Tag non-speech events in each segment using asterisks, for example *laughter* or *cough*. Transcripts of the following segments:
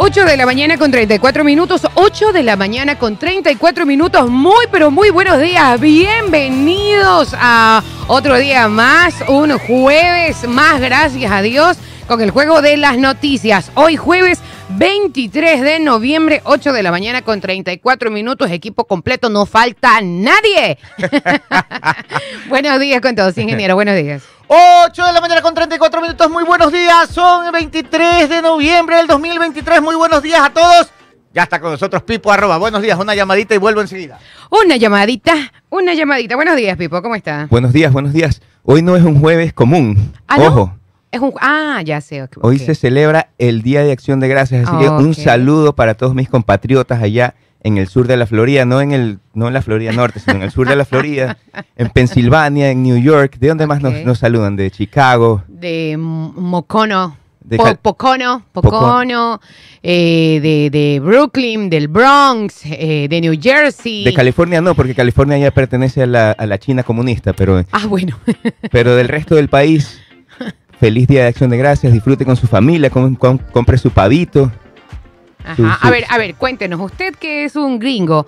8 de la mañana con 34 minutos, 8 de la mañana con 34 minutos. Muy, pero muy buenos días. Bienvenidos a otro día más, un jueves más, gracias a Dios, con el juego de las noticias. Hoy jueves 23 de noviembre, 8 de la mañana con 34 minutos, equipo completo, no falta nadie. *laughs* buenos días con todos, ingeniero, buenos días. 8 de la mañana con 34 minutos, muy buenos días, son el 23 de noviembre del 2023, muy buenos días a todos. Ya está con nosotros Pipo arroba, buenos días, una llamadita y vuelvo enseguida. Una llamadita, una llamadita. Buenos días, Pipo, ¿cómo está? Buenos días, buenos días. Hoy no es un jueves común. ¿Ah, no? Ojo, Es un... Ah, ya sé. hoy se celebra el Día de Acción de Gracias, así que un Ok. saludo para todos mis compatriotas allá en el sur de la Florida, no en el no en la Florida norte, sino en el sur de la Florida, en *laughs* Pensilvania, en New York. ¿De dónde más nos, saludan? De Chicago. de Mocono. De Po- Pocono, Poco- Pocono, eh, de, de Brooklyn, del Bronx, eh, de New Jersey. De California no, porque California ya pertenece a la, a la China comunista, pero, *laughs* Ah, bueno. *laughs* pero del resto del país, feliz Día de Acción de Gracias, disfrute con su familia, com- com- compre su pavito. Ajá. A ver, a ver, cuéntenos, usted que es un gringo,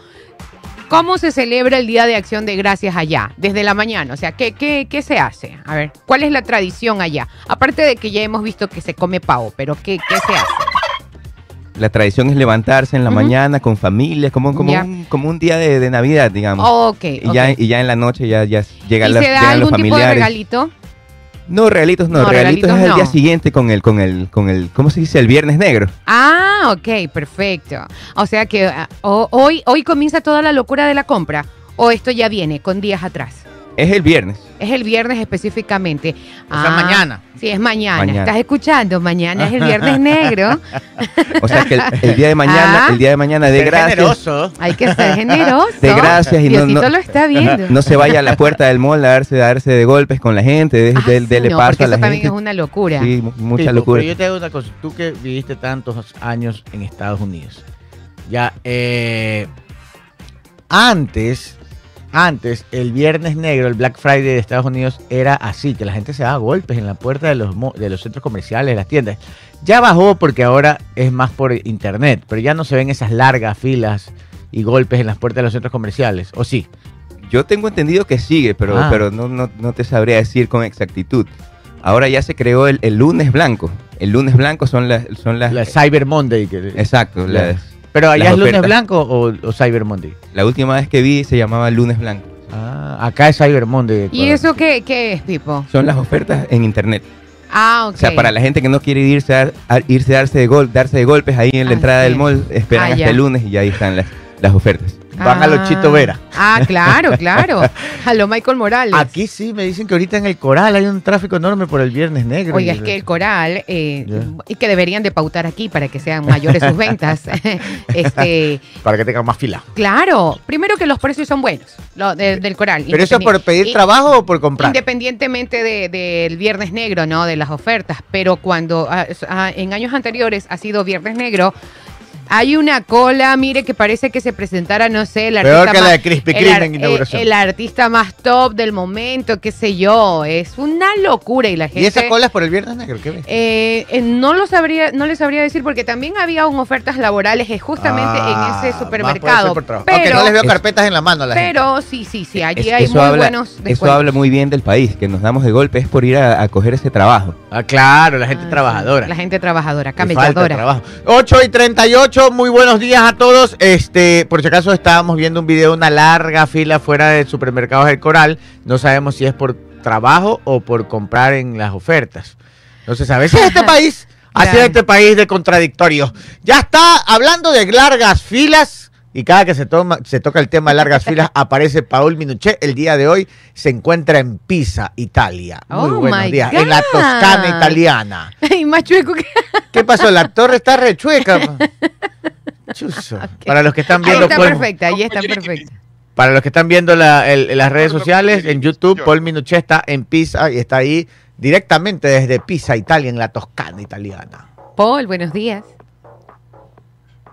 ¿cómo se celebra el Día de Acción de Gracias allá? Desde la mañana, o sea, ¿qué, qué, qué se hace? A ver, ¿cuál es la tradición allá? Aparte de que ya hemos visto que se come pavo, pero ¿qué, qué se hace? La tradición es levantarse en la mañana con familia, como, como, un, como un día de, de Navidad, digamos. Ok, y, ya, y ya en la noche ya, ya llegan, ¿Y las- se da llegan los algún tipo de regalito? No, regalitos no, No, regalitos es el día siguiente con el, con el, con el, ¿cómo se dice? El viernes negro. Ah, ok, perfecto. O sea que ah, hoy, hoy comienza toda la locura de la compra. O esto ya viene con días atrás. Es el viernes. Es el viernes específicamente. O sea, mañana. Sí, es mañana. Mañana. ¿Estás escuchando? Mañana es el viernes *laughs* negro. O sea que el, el día de mañana, Ah. el día de mañana de gracias. generoso. Hay que ser generoso. De gracias y no- Diosito no- lo está viendo. No se vaya a la puerta del mall a darse, a darse de golpes con la gente, de, Ah, de- sí, dele no, paso porque a la eso también es una locura. Sí, mu- mucha Pipo, locura. Pero yo te digo una cosa, tú que viviste tantos años en Estados Unidos, ya, eh, antes, antes, el viernes negro, el Black Friday de Estados Unidos era así, que la gente se daba golpes en la puerta de los, de los centros comerciales, de las tiendas. Ya bajó porque ahora es más por internet, pero ya no se ven esas largas filas y golpes en las puertas de los centros comerciales, ¿o sí? Yo tengo entendido que sigue, pero, Ah. pero no, no, no te sabría decir con exactitud. Ahora ya se creó el, el lunes blanco. El lunes blanco son las... Son las La Cyber Monday. que- exacto. Las- pero allá es lunes blanco o, o Cyber Monday. la última vez que vi se llamaba lunes blanco. Ah, acá es Cyber Monday. ¿Y eso qué, qué es, Pipo? Son las ofertas en internet. Ah, ok. O sea, para la gente que no quiere irse a, a- irse a darse de gol, darse de golpes ahí en la Ah, entrada sí. del mall, esperan Ah, hasta ya. el lunes y ahí están las, las ofertas. Van a los Chito Vera. Ah, claro, *laughs* claro. A lo Michael Morales. Aquí sí me dicen que ahorita en el Coral hay un tráfico enorme por el Viernes Negro. Oiga, es que el coral, eh, Ya. y que deberían de pautar aquí para que sean mayores sus ventas. *laughs* *laughs* este, Para que tengan más fila. claro, primero que los precios son buenos lo de- del coral. ¿Pero eso es por pedir y- trabajo o por comprar? Independientemente de- del viernes negro, ¿no? De las ofertas, pero cuando ah, ah, en años anteriores ha sido viernes negro, hay una cola, mire, que parece que se presentara, no sé, el Peor artista que la más- de Krispy el Kreme ar- en inauguración. eh, el artista más top del momento, qué sé yo, es una locura y la gente... ¿Y esa cola es por el Viernes Negro? ¿Qué ves? Eh, eh, no lo sabría, no le sabría decir porque también había un ofertas laborales justamente Ah, en más ese supermercado. por. Pero, Aunque no les veo Es- carpetas en la mano a la gente. pero sí, sí, sí, allí Es- hay muy habla, buenos eso habla muy bien del país, que nos damos de golpes por ir a, a coger ese trabajo. Ah, claro, la gente Ah, sí, trabajadora. La gente trabajadora, camelladora. trabajo. 8 y 38, muy buenos días a todos. Este, por si acaso estábamos viendo un video de una larga fila fuera de supermercados del Coral. No sabemos si es por trabajo o por comprar en las ofertas. Entonces, a veces este *laughs* país, así es este país de contradictorios. Ya está hablando de largas filas. Y cada que se, toma, se toca el tema de largas filas, *laughs* aparece Paul Minuché. El día de hoy se encuentra en Pisa, Italia. Muy Oh, buenos días. En la. Toscana italiana. *laughs* Y más chueco que... *laughs* ¿Qué pasó? La torre está rechueca. Chuzo. Para los que están Ahí viendo está Paul- perfecta, ahí está perfecta. para los que están viendo la- el- las redes sociales en YouTube, Paul Minuché está en Pisa y está ahí directamente desde Pisa, Italia, en la Toscana italiana. Paul, buenos días.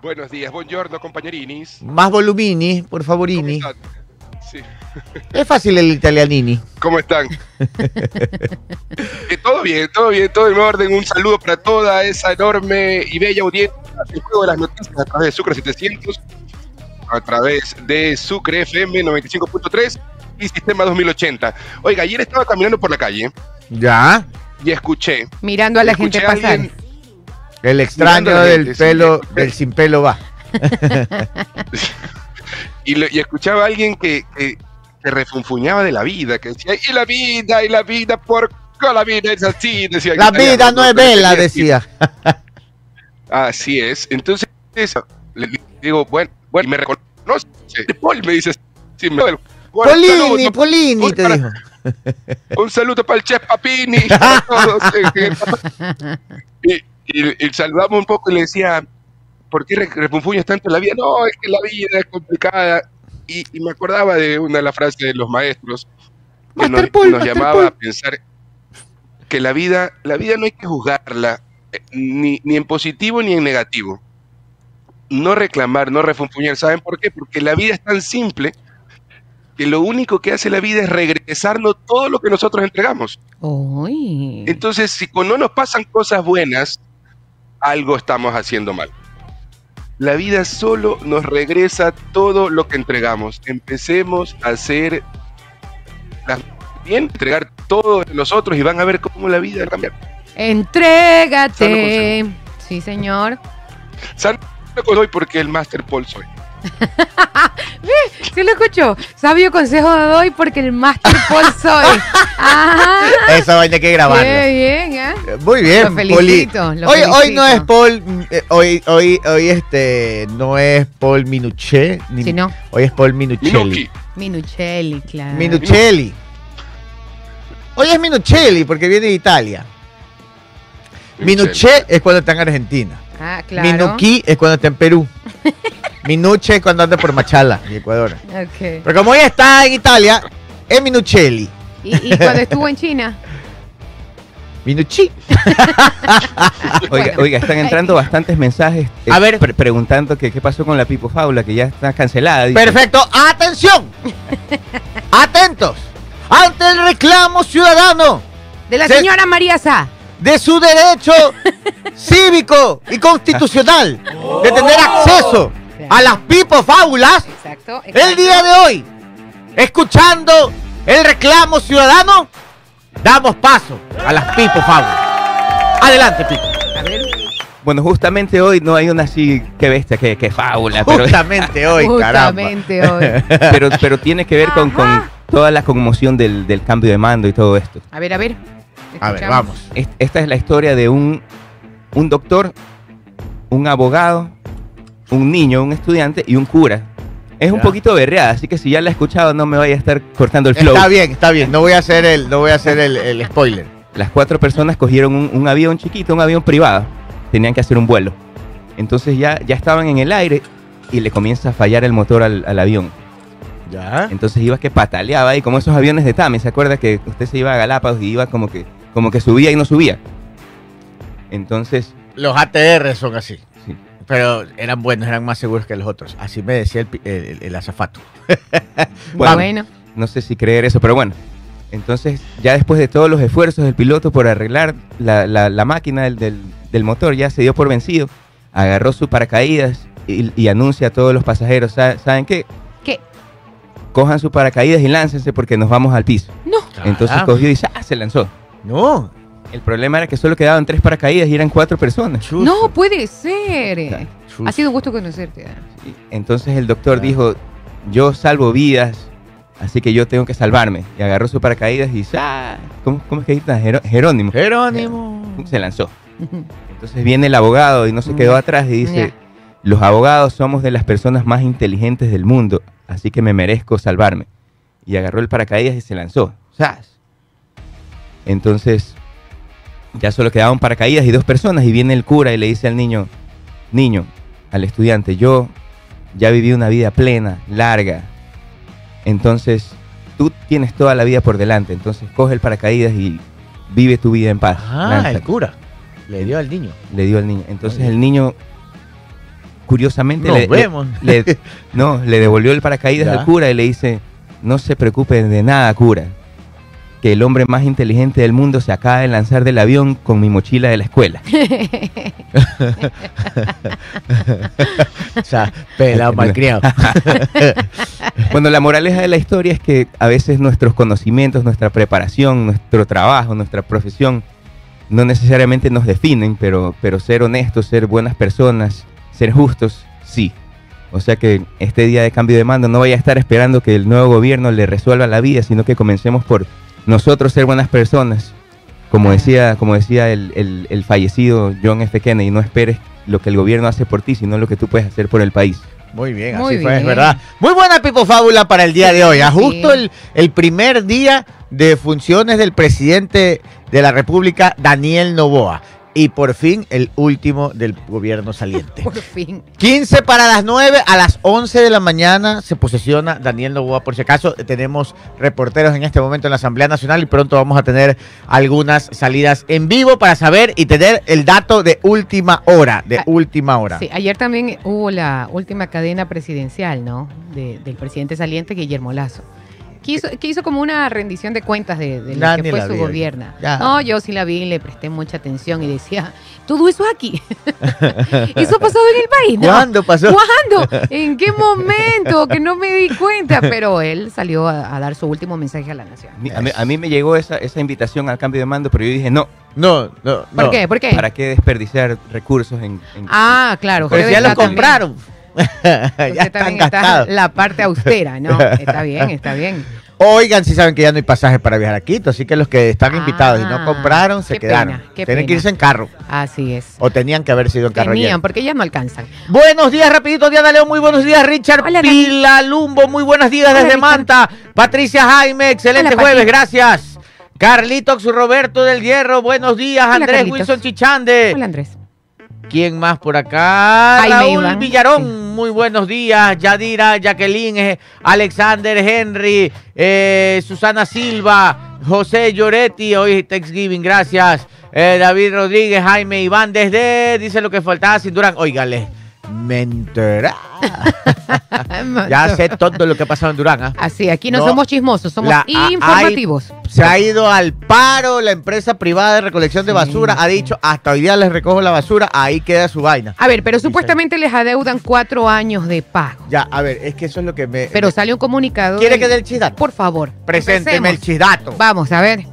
Buenos días, buongiorno compañerinis. Más volumini, por ¿Cómo favorini. están? Sí. Es fácil el italianini. ¿Cómo están? *laughs* Eh, todo bien, todo bien, todo en orden. Un saludo para toda esa enorme y bella audiencia el juego de las noticias a través de Sucre 700, a través de Sucre FM 95.3 y Sistema 2080. Oiga, ayer estaba caminando por la calle Ya. y escuché, Mirando a la gente pasar. alguien- El extraño del gente, sí. pelo, del sin pelo va. *laughs* y, lo- y escuchaba a alguien que, que, que refunfuñaba de la vida, que decía, y la vida, y la vida, por qué la vida es así, decía. La vida no es vela, decía. Así es. Entonces, le digo, bueno, bueno, y me reconoce. Paul me dice, sí, me bueno, Polini, saludo, Polini, te para- dijo. Un saludo para el chef Papini. *laughs* *laughs* y, y- y saludamos un poco y le decía, ¿por qué re- refunfuñas tanto la vida? No, es que la vida es complicada. Y, y me acordaba de una de las frases de los maestros que nos, Paul, llamaba Paul. a pensar que la vida, la vida no hay que juzgarla eh, ni, ni en positivo ni en negativo. No reclamar, no refunfuñar. ¿Saben por qué? Porque la vida es tan simple que lo único que hace la vida es regresarnos todo lo que nosotros entregamos. Entonces, si cuando no nos pasan cosas buenas, algo estamos haciendo mal. La vida solo nos regresa todo lo que entregamos. Empecemos a hacer las bien, entregar todo de nosotros y van a ver cómo la vida va a cambiar. Entrégate. Sí, señor. Santo doy porque el Master Paul soy. *laughs* ¿Sí lo escuchó? Sabio consejo doy porque el Master Paul soy. Ajá. *laughs* Esa vaina hay que grabarla. Bien, ¿eh? Eh, Muy bien, Lo felicito, Poli. lo hoy, hoy no es Paul, eh, hoy, hoy, hoy este, no es Paul Minuché, ni- Si no, hoy es Paul Minuchelli. Minuchelli, claro. Minuchelli. Hoy es Minuchelli porque viene de Italia. Minuché es cuando está en Argentina. Ah, claro. Minuquí es cuando está en Perú. Minuche es cuando anda por Machala, en Ecuador. Ok. Pero como hoy está en Italia, es Minuchelli. ¿Y, y cuando estuvo en China? Minucci. *laughs* Oiga, Bueno. oiga, están entrando bastantes mensajes eh, A ver. pre- preguntando que qué pasó con la Pipo Faula, que ya está cancelada. dice. Perfecto. Atención. *laughs* Atentos. Ante el reclamo ciudadano De la señora María Sá. de su derecho *laughs* cívico y constitucional de tener acceso a las pipo fábulas, Exacto. el día de hoy, escuchando el reclamo ciudadano, damos paso a las pipo fábulas. Adelante, Pipo. A ver. Bueno, justamente hoy no hay una así que bestia, que, que fábula, pero, Justamente hoy, *laughs* caramba. Justamente hoy. *laughs* pero, pero tiene que ver con, con toda la conmoción del, del cambio de mando y todo esto. A ver, a ver. A ver, vamos. Est- Esta es la historia de un, un doctor, un abogado, un niño, un estudiante y un cura. Es un poquito berreada, así que si ya la he escuchado no me vaya a estar cortando el flow. Está bien, está bien. No voy a hacer el, no voy a hacer el, el spoiler. Las cuatro personas cogieron un, un avión chiquito, un avión privado. Tenían que hacer un vuelo. Entonces ya, ya estaban en el aire y le comienza a fallar el motor al, al avión. Ya. Entonces iba que pataleaba ahí, como esos aviones de Tame. ¿Se acuerda que usted se iba a Galápagos y iba como que, como que subía y no subía? Entonces, Los ATR son así. Pero eran buenos, eran más seguros que los otros. Así me decía el, pi- el- el- el azafato. *laughs* Bueno. Bueno. no sé si creer eso, pero bueno. Entonces, ya después de todos los esfuerzos del piloto por arreglar la, la- la máquina del, del- del motor, ya se dio por vencido, agarró su paracaídas y, y anuncia a todos los pasajeros, "Sa- ¿saben qué? ¿Qué? Cojan su paracaídas y láncense porque nos vamos al piso. No. Entonces Caramba. cogió y ¡ah! se lanzó. No. El problema era que solo quedaban tres paracaídas y eran cuatro personas. No puede ser. Ha sido un gusto conocerte. Entonces el doctor Ah. dijo, yo salvo vidas, así que yo tengo que salvarme. Y agarró su paracaídas y ¡ah! ¿Cómo, cómo es que grita? Jero- Jerónimo. Jerónimo. Se lanzó. Entonces viene el abogado y no se quedó atrás y dice, los abogados somos de las personas más inteligentes del mundo, así que me merezco salvarme. Y agarró el paracaídas y se lanzó. ¡Zas! Entonces, ya solo quedaban paracaídas y dos personas y viene el cura y le dice al niño, niño, al estudiante, yo ya viví una vida plena, larga. Entonces, tú tienes toda la vida por delante, entonces coge el paracaídas y vive tu vida en paz. Ah, Lánzate" el cura. Le dio al niño. le dio al niño. Entonces el niño, curiosamente, Nos le, vemos. le- le- *laughs* no, le devolvió el paracaídas Ya. al cura y le dice, no se preocupe de nada, cura. Que el hombre más inteligente del mundo se acaba de lanzar del avión con mi mochila de la escuela. *laughs* O sea, pelado malcriado. *laughs* Bueno, la moraleja de la historia es que a veces nuestros conocimientos, nuestra preparación, nuestro trabajo, nuestra profesión no necesariamente nos definen, pero, pero ser honestos, ser buenas personas, ser justos, sí. O sea que este día de cambio de mando no vaya a estar esperando que el nuevo gobierno le resuelva la vida, sino que comencemos por nosotros ser buenas personas. Como decía, como decía el, el- el fallecido John F. Kennedy, no esperes lo que el gobierno hace por ti, sino lo que tú puedes hacer por el país. Muy bien, Muy así fue, es verdad. Muy buena Pipo Fábula para el día de hoy. Ah, Sí. Justo el, el primer día de funciones del presidente de la República, Daniel Novoa. Y por fin el último del gobierno saliente. *laughs* Por fin. 15 para las 9, a las 11 de la mañana se posesiona Daniel Novoa. Por si acaso, tenemos reporteros en este momento en la Asamblea Nacional y pronto vamos a tener algunas salidas en vivo para saber y tener el dato de última hora, de Ah, última hora. Sí, ayer también hubo la última cadena presidencial, ¿no? De- del presidente saliente Guillermo Lazo. Que hizo, que hizo como una rendición de cuentas de, de lo que fue su vio. gobierno. Ya. No, yo sí la vi, le presté mucha atención y decía, todo eso aquí. *laughs* eso ha pasado en el país, ¿no? ¿Cuándo pasó? ¿Cuándo? *laughs* ¿En qué momento? Que no me di cuenta. Pero él salió a, a dar su último mensaje a la nación. A mí, a me llegó esa, esa invitación al cambio de mando, pero yo dije, no, No, no, ¿Por no. qué? ¿Por qué? ¿para qué desperdiciar recursos en... en- Ah, claro. Pero ya lo compraron. *laughs* ya están también está gastados. la parte austera, ¿no? *laughs* Está bien, está bien. Oigan, si saben que ya no hay pasajes para viajar a Quito, así que los que están Ah, invitados y no compraron se quedaron. pena, Tienen que irse en carro. Así es. O tenían que haber sido en carro Tenían, ayer. porque ya no alcanzan. Buenos días, rapidito, Diana León, muy buenos días, Richard Hola, Dani. Pilalumbo, muy buenos días Hola, desde Richard. Manta, Patricia Jaime, excelente Hola, jueves, gracias. Carlitos Roberto del Hierro, buenos días, Andrés Carlitos. Wilson Chichande. Hola, Andrés. ¿Quién más por acá? Jaime Raúl Villarón, sí. muy buenos días. Yadira, Jacqueline, eh, Alexander Henry, eh, Susana Silva, José Lloretti, hoy Thanksgiving, gracias. Eh, David Rodríguez, Jaime Iván, desde, dice lo que faltaba sin Durán. Óigale, me. *laughs* Ya sé todo lo que ha pasado en Durán. ¿ah? Así, aquí no, No, somos chismosos, somos la- informativos. Se ha ido al paro la empresa privada de recolección de basura. Ha dicho, hasta hoy día les recojo la basura, ahí queda su vaina. A ver, pero supuestamente les adeudan cuatro años de pago. Ya, a ver, es que eso es lo que me... Pero me- sale un comunicado. ¿Quiere de- que dé el chisdato? Por favor. Presénteme el chisdato. Vamos, a ver.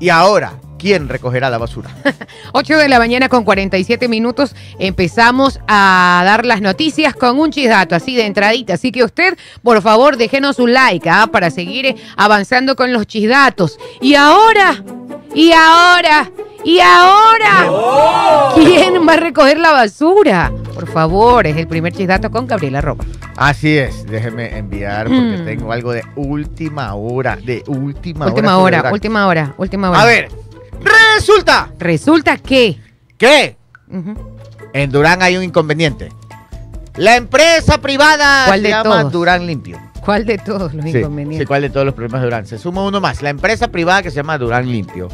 Y ahora, ¿quién recogerá la basura? *laughs* 8 de la mañana con 47 minutos. Empezamos a dar las noticias con un chisdato, así de entradita. Así que usted, por favor, déjenos un like ¿ah? para seguir eh, avanzando con los chisdatos. Y ahora, y ahora, y ahora, ¿quién va a recoger la basura? Por favor, es el primer chisdato con Gabriela Roba. Así es, déjeme enviar porque Mm. tengo algo de última hora, de última, Última hora. hora, sobre última hora, última hora. A ver, resulta Resulta que. que Ujú. en Durán hay un inconveniente. La empresa privada ¿Cuál se llama todos? Durán Limpio. ¿Cuál de todos los Sí, inconvenientes? sí, ¿cuál de todos los problemas de Durán? Se suma uno más. La empresa privada que se llama Durán Limpio.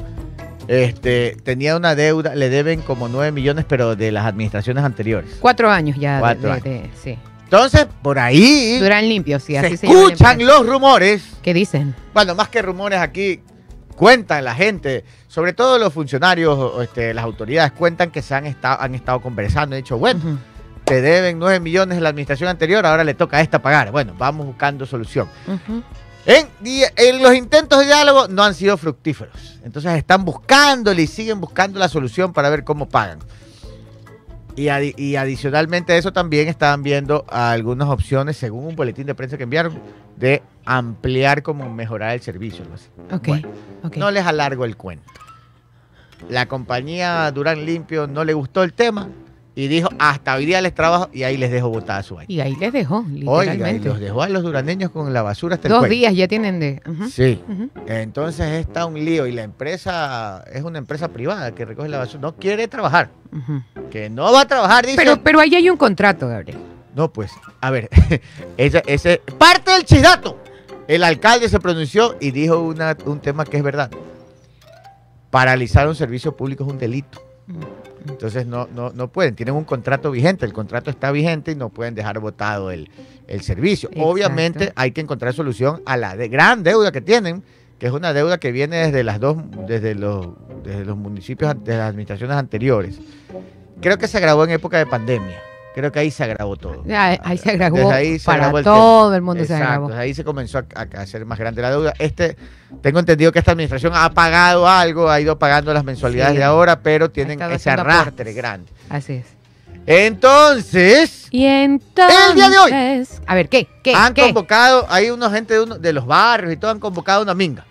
Este, tenía una deuda, le deben como 9 millones, pero de las administraciones anteriores. Cuatro años ya. Cuatro de- años. de- sí. Entonces, por ahí Durán limpio, sí, se así se la escuchan los rumores. ¿Qué dicen? Bueno, más que rumores aquí, cuentan la gente, sobre todo los funcionarios, este, las autoridades, cuentan que se han, estado han estado conversando. Han dicho, bueno, te deben 9 millones de la administración anterior, ahora le toca a esta pagar. Bueno, vamos buscando solución. En los intentos de diálogo no han sido fructíferos. Entonces están buscándole y siguen buscando la solución para ver cómo pagan. Y, adi- y adicionalmente a eso también estaban viendo algunas opciones, según un boletín de prensa que enviaron, de ampliar como mejorar el servicio. algo así. Bueno, no les alargo el cuento. La compañía Durán Limpio no le gustó el tema y dijo, hasta hoy día les trabajo y ahí les dejo botada su vaina. Y ahí les dejó, Oiga, y literalmente. los dejó a los duraneños con la basura hasta el Dos cuello. días ya tienen de... Sí. Entonces está un lío y la empresa es una empresa privada que recoge la basura. No quiere trabajar. Que no va a trabajar, dice. Pero, pero ahí hay un contrato, Gabriel. No, pues, a ver, *laughs* ese, ese parte del chidato. El alcalde se pronunció y dijo una- un tema que es verdad. Paralizar un servicio público es un delito. Entonces no, no, no pueden, tienen un contrato vigente, el contrato está vigente y no pueden dejar votado el, el servicio. Exacto. Obviamente hay que encontrar solución a la de gran deuda que tienen, que es una deuda que viene desde las dos, desde los, desde los municipios, de las administraciones anteriores. Creo que se agravó en época de pandemia. Creo que ahí se agravó todo. Ya, ahí se agravó ahí se para agravó el todo tema. el mundo se agravó. ahí se comenzó a, hacer más grande la deuda. Este, tengo entendido que esta administración ha pagado algo, ha ido pagando las mensualidades Sí. de ahora, pero tienen ese arrastre grande. Así es. Entonces, Y entonces. El día de hoy. A ver, ¿qué? ¿Qué? han ¿Qué? convocado, hay una gente de, uno- de los barrios y todo han convocado una minga.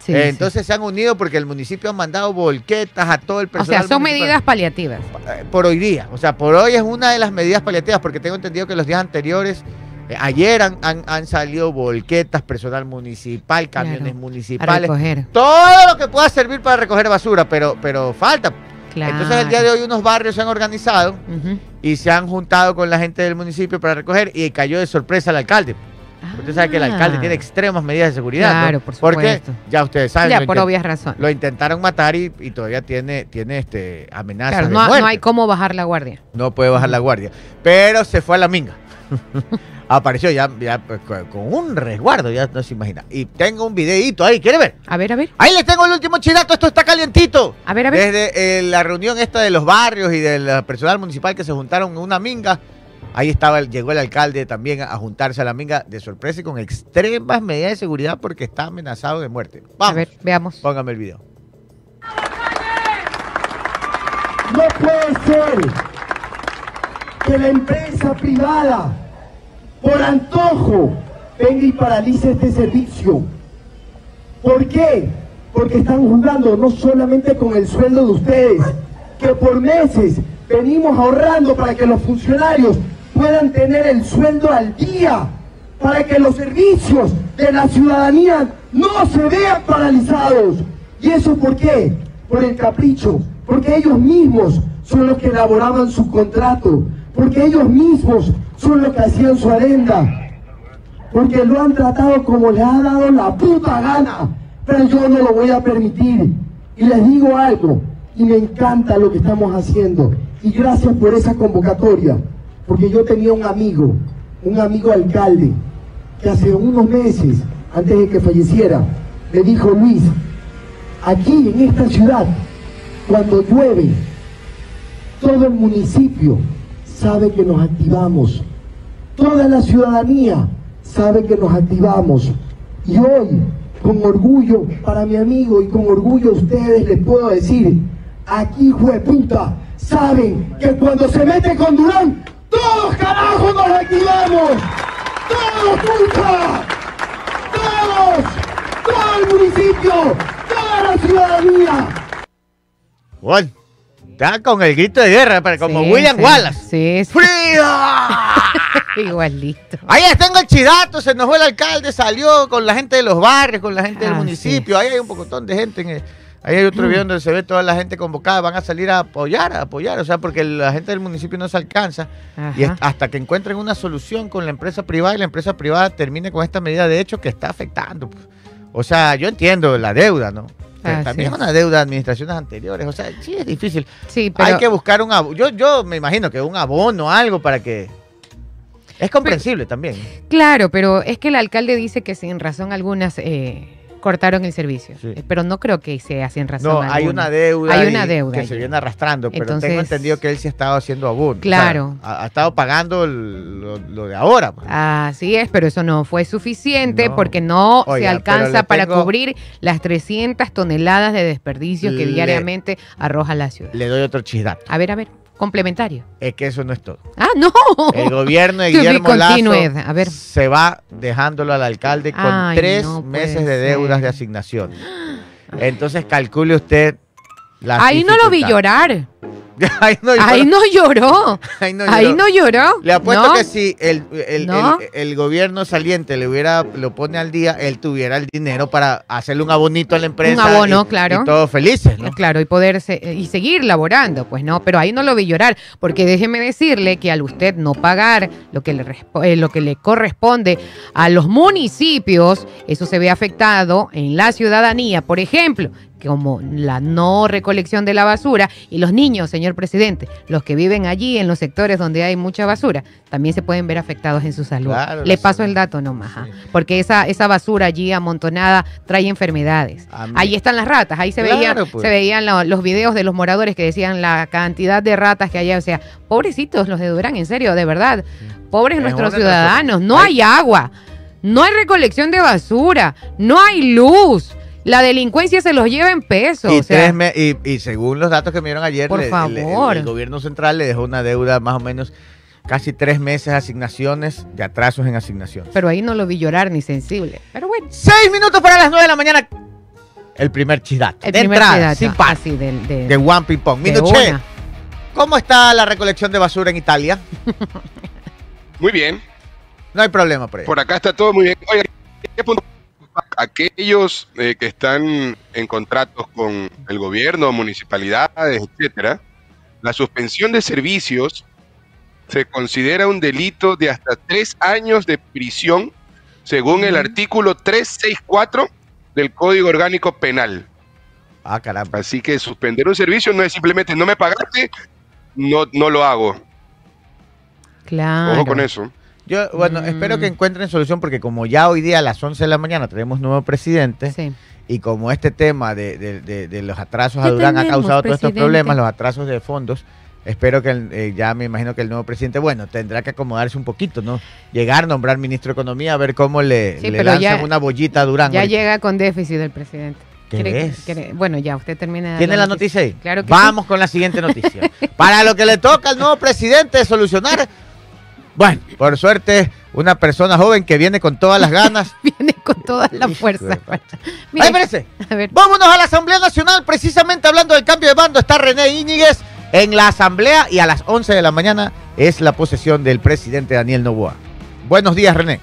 Sí, Eh, sí. entonces se han unido porque el municipio ha mandado volquetas a todo el o personal. sea, son municipal. medidas paliativas. Eh, por hoy día. O sea, por hoy es una de las medidas paliativas, porque tengo entendido que los días anteriores, eh, ayer han, han- han salido volquetas, personal municipal, camiones Claro, municipales, recoger. todo lo que pueda servir para recoger basura, pero, pero falta. Claro. Entonces el día de hoy unos barrios se han organizado y se han juntado con la gente del municipio para recoger y cayó de sorpresa al alcalde. Usted sabe que el alcalde Ah. tiene extremas medidas de seguridad. ¿no? Claro, por Porque supuesto. ya ustedes saben, Ya, por obvias razones. lo intentaron matar y, y todavía tiene, tiene este, amenazas Claro, de no, muerte. no hay cómo bajar la guardia. No puede bajar la guardia. Pero se fue a la minga. *laughs* Apareció ya, ya, pues, con un resguardo, ya no se imagina. Y tengo un videíto ahí, ¿quiere ver? A ver, a ver. Ahí les tengo el último chidato, esto está calientito. A ver, a ver. Desde eh, la reunión esta de los barrios y del personal municipal que se juntaron en una minga. Ahí estaba, llegó el alcalde también a, a juntarse a la minga de sorpresa y con extremas medidas de seguridad porque está amenazado de muerte. Vamos, A ver, veamos. póngame el video. No puede ser que la empresa privada, por antojo, venga y paralice este servicio. ¿Por qué? Porque están jugando no solamente con el sueldo de ustedes, que por meses venimos ahorrando para que los funcionarios puedan tener el sueldo al día, para que los servicios de la ciudadanía no se vean paralizados. ¿Y eso por qué? Por el capricho, porque ellos mismos son los que elaboraban su contrato, porque ellos mismos son los que hacían su adenda, porque lo han tratado como les ha dado la puta gana, pero yo no lo voy a permitir. Y les digo algo, y me encanta lo que estamos haciendo, y gracias por esa convocatoria, porque yo tenía un amigo, un amigo alcalde, que hace unos meses, antes de que falleciera, me dijo, Luis, aquí en esta ciudad, cuando llueve, todo el municipio sabe que nos activamos. Toda la ciudadanía sabe que nos activamos. Y hoy, con orgullo para mi amigo y con orgullo a ustedes les puedo decir, aquí puta, saben que cuando se mete con Durán, todos carajos nos activamos. Todos puta. Todos. Todo el municipio. Toda la ciudadanía. Bueno, está con el grito de guerra, para- como Sí, William sí. Wallace. Sí. *laughs* Igualito. Ahí les tengo el chidato, se nos fue el alcalde, salió con la gente de los barrios, con la gente del Ah, municipio. Ahí hay un pocotón de gente. en el- ahí hay otro video donde se ve toda la gente convocada. Van a salir a apoyar, a apoyar. O sea, porque la gente del municipio no se alcanza. Y hasta que encuentren una solución con la empresa privada y la empresa privada termine con esta medida de hecho que está afectando. pues. O sea, yo entiendo la deuda, ¿no? Así También es. una deuda de administraciones anteriores. O sea, sí es difícil. Sí, pero Hay que buscar un abono. Yo, yo me imagino que un abono, algo para que. Es comprensible también. claro, pero es que el alcalde dice que sin razón algunas eh, cortaron el servicio. Sí. Eh, Pero no creo que sea sin razón No, hay una deuda, Hay una deuda que se viene arrastrando, pero Entonces- tengo entendido que él sí ha estado haciendo abono. Claro. O sea, ha, ha estado pagando el- lo, lo de ahora. pues. Así es, pero eso no fue suficiente No. porque no Oiga, se alcanza para tengo- cubrir las 300 toneladas de desperdicios que diariamente arroja la ciudad. Le doy otro chisdato. A ver, a ver, complementario. Es que eso no es todo. Ah, no. El gobierno de *laughs* Guillermo Lazo continued. A ver. se va dejándolo al alcalde con Ay, tres no meses de deudas ser. de asignación. Entonces calcule usted las Ahí no lo vi llorar. *laughs* Ahí no Ahí lloró. no lloró. *laughs* Ahí no Ahí lloró. no lloró. Le apuesto ¿No? que si el, el- ¿No? el- el gobierno saliente le hubiera lo pone al día, él tuviera el dinero para hacerle un abonito a la empresa. Un abono, y- claro. Y todos felices, ¿no? Claro, y poder se- y seguir laborando, pues no, pero ahí no lo vi llorar, porque déjeme decirle que al usted no pagar lo que le eh, lo que le corresponde a los municipios, eso se ve afectado en la ciudadanía. Por ejemplo, como la no recolección de la basura y los niños, señor presidente, los que viven allí en los sectores donde hay mucha basura, también se pueden ver afectados en su salud. Claro, Le paso el dato nomás, ¿ah? Sí. porque esa, esa basura allí amontonada trae enfermedades. A mí- Ahí están las ratas, ahí se Claro, veían, pues. se veían lo- los videos de los moradores que decían la cantidad de ratas que hay, o sea, pobrecitos los de Durán, en serio, de verdad. Pobres Es nuestros ciudadanos, no hay agua, no hay recolección de basura, no hay luz. La delincuencia se los lleva en peso. Y, o sea, tres me- y, y según los datos que me dieron ayer, Por le- le- favor. el, el gobierno central le dejó una deuda más o menos casi tres meses de asignaciones, de atrasos en asignaciones. pero ahí no lo vi llorar ni sensible. Pero bueno, Seis minutos para las nueve de la mañana. El primer chidato. el de primer entrada, sin par, así del- de, de One Ping Pong. una. ¿cómo está la recolección de basura en Italia? Muy bien. No hay problema por ahí. Por acá está todo muy bien. Oigan, ¿qué punto? Aquellos eh, que están en contratos con el gobierno, municipalidades, etcétera, la suspensión de servicios se considera un delito de hasta tres años de prisión, según el artículo 364 del Código Orgánico Penal. Ah, caramba. Así que suspender un servicio no es simplemente no me pagaste, no, no lo hago. Claro. Ojo con eso. Yo, bueno, Mm. espero que encuentren solución porque como ya hoy día a las 11 de la mañana tenemos nuevo presidente Sí. y como este tema de, de- de- de los atrasos a Durán ha causado todos estos problemas, los atrasos de fondos, espero que el- eh, ya me imagino que el nuevo presidente, bueno, tendrá que acomodarse un poquito, ¿no? Llegar, nombrar ministro de Economía, a ver cómo le, Sí, le lanzan ya- una bollita a Durán. Ya ahorita. llega con déficit el presidente. ¿Qué quiere- bueno, ya, usted termina. ¿Tiene la noticia ahí? Claro que Vamos con la siguiente noticia. *laughs* Para lo que le toca al nuevo presidente solucionar, bueno, por suerte, una persona joven que viene con todas las ganas. *laughs* Viene con toda la fuerza. de pa- Mire, ¡Ay, espérese! a ver, Vámonos a la Asamblea Nacional, precisamente hablando del cambio de bando. Está René Íñiguez en la Asamblea y a las 11 de la mañana es la posesión del presidente Daniel Novoa. Buenos días, René.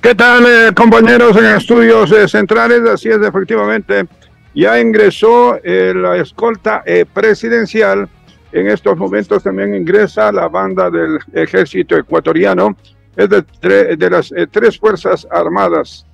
¿Qué tal, eh, compañeros en estudios eh, centrales? Así es, efectivamente, ya ingresó eh, la escolta eh, presidencial. En estos momentos también ingresa la banda del ejército ecuatoriano, es de, de las eh, tres fuerzas armadas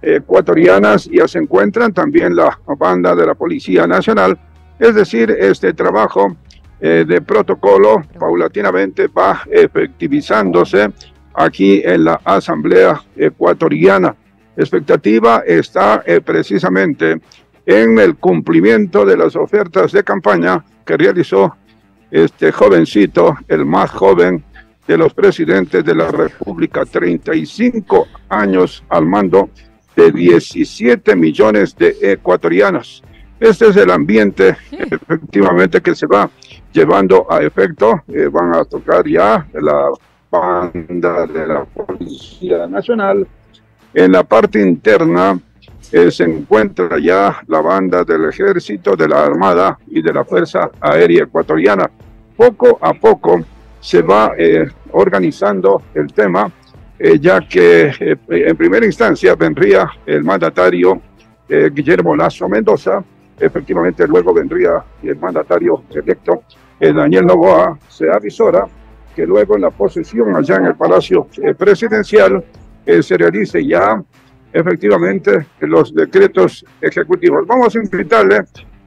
ecuatorianas, ya se encuentran también la banda de la Policía Nacional. Es decir, este trabajo eh, de protocolo paulatinamente va efectivizándose aquí en la Asamblea Ecuatoriana. Expectativa está eh, precisamente en el cumplimiento de las ofertas de campaña que realizó este jovencito, el más joven de los presidentes de la República, 35 años al mando de 17 millones de ecuatorianos. Este es el ambiente efectivamente que se va llevando a efecto. Eh, van a tocar ya la banda de la Policía Nacional. En la parte interna se encuentra ya la banda del Ejército, de la Armada y de la Fuerza Aérea Ecuatoriana. Poco a poco se va eh, organizando el tema, eh, ya que eh, en primera instancia vendría el mandatario Guillermo Lazo Mendoza, efectivamente luego vendría el mandatario electo Daniel Novoa, se avisora que luego en la posesión allá en el Palacio Presidencial se realice ya efectivamente los decretos ejecutivos. Vamos a invitarle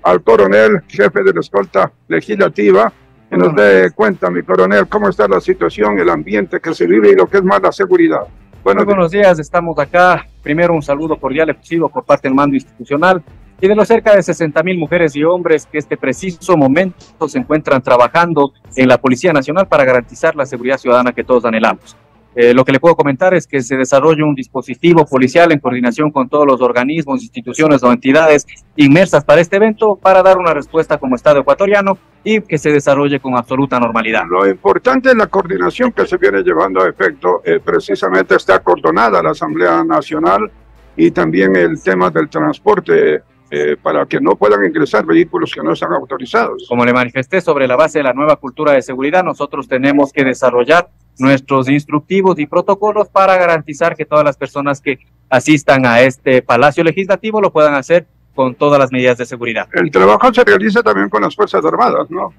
al coronel, jefe de la escolta legislativa, que nos dé cuenta, mi coronel, cómo está la situación, el ambiente que se vive y lo que es más la seguridad. Bueno, Muy buenos días, estamos acá. Primero un saludo cordial efusivo por parte del mando institucional y de los cerca de 60 mil mujeres y hombres que este preciso momento se encuentran trabajando en la Policía Nacional para garantizar la seguridad ciudadana que todos anhelamos. Eh, lo que le puedo comentar es que se desarrolla un dispositivo policial en coordinación con todos los organismos, instituciones o entidades inmersas para este evento para dar una respuesta como Estado ecuatoriano y que se desarrolle con absoluta normalidad. Lo importante es la coordinación que se viene llevando a efecto. eh, precisamente está acordonada la Asamblea Nacional y también el tema del transporte eh, para que no puedan ingresar vehículos que no están autorizados. Como le manifesté sobre la base de la nueva cultura de seguridad, nosotros tenemos que desarrollar nuestros instructivos y protocolos para garantizar que todas las personas que asistan a este Palacio Legislativo lo puedan hacer con todas las medidas de seguridad. El trabajo se realiza también con las Fuerzas Armadas, ¿no?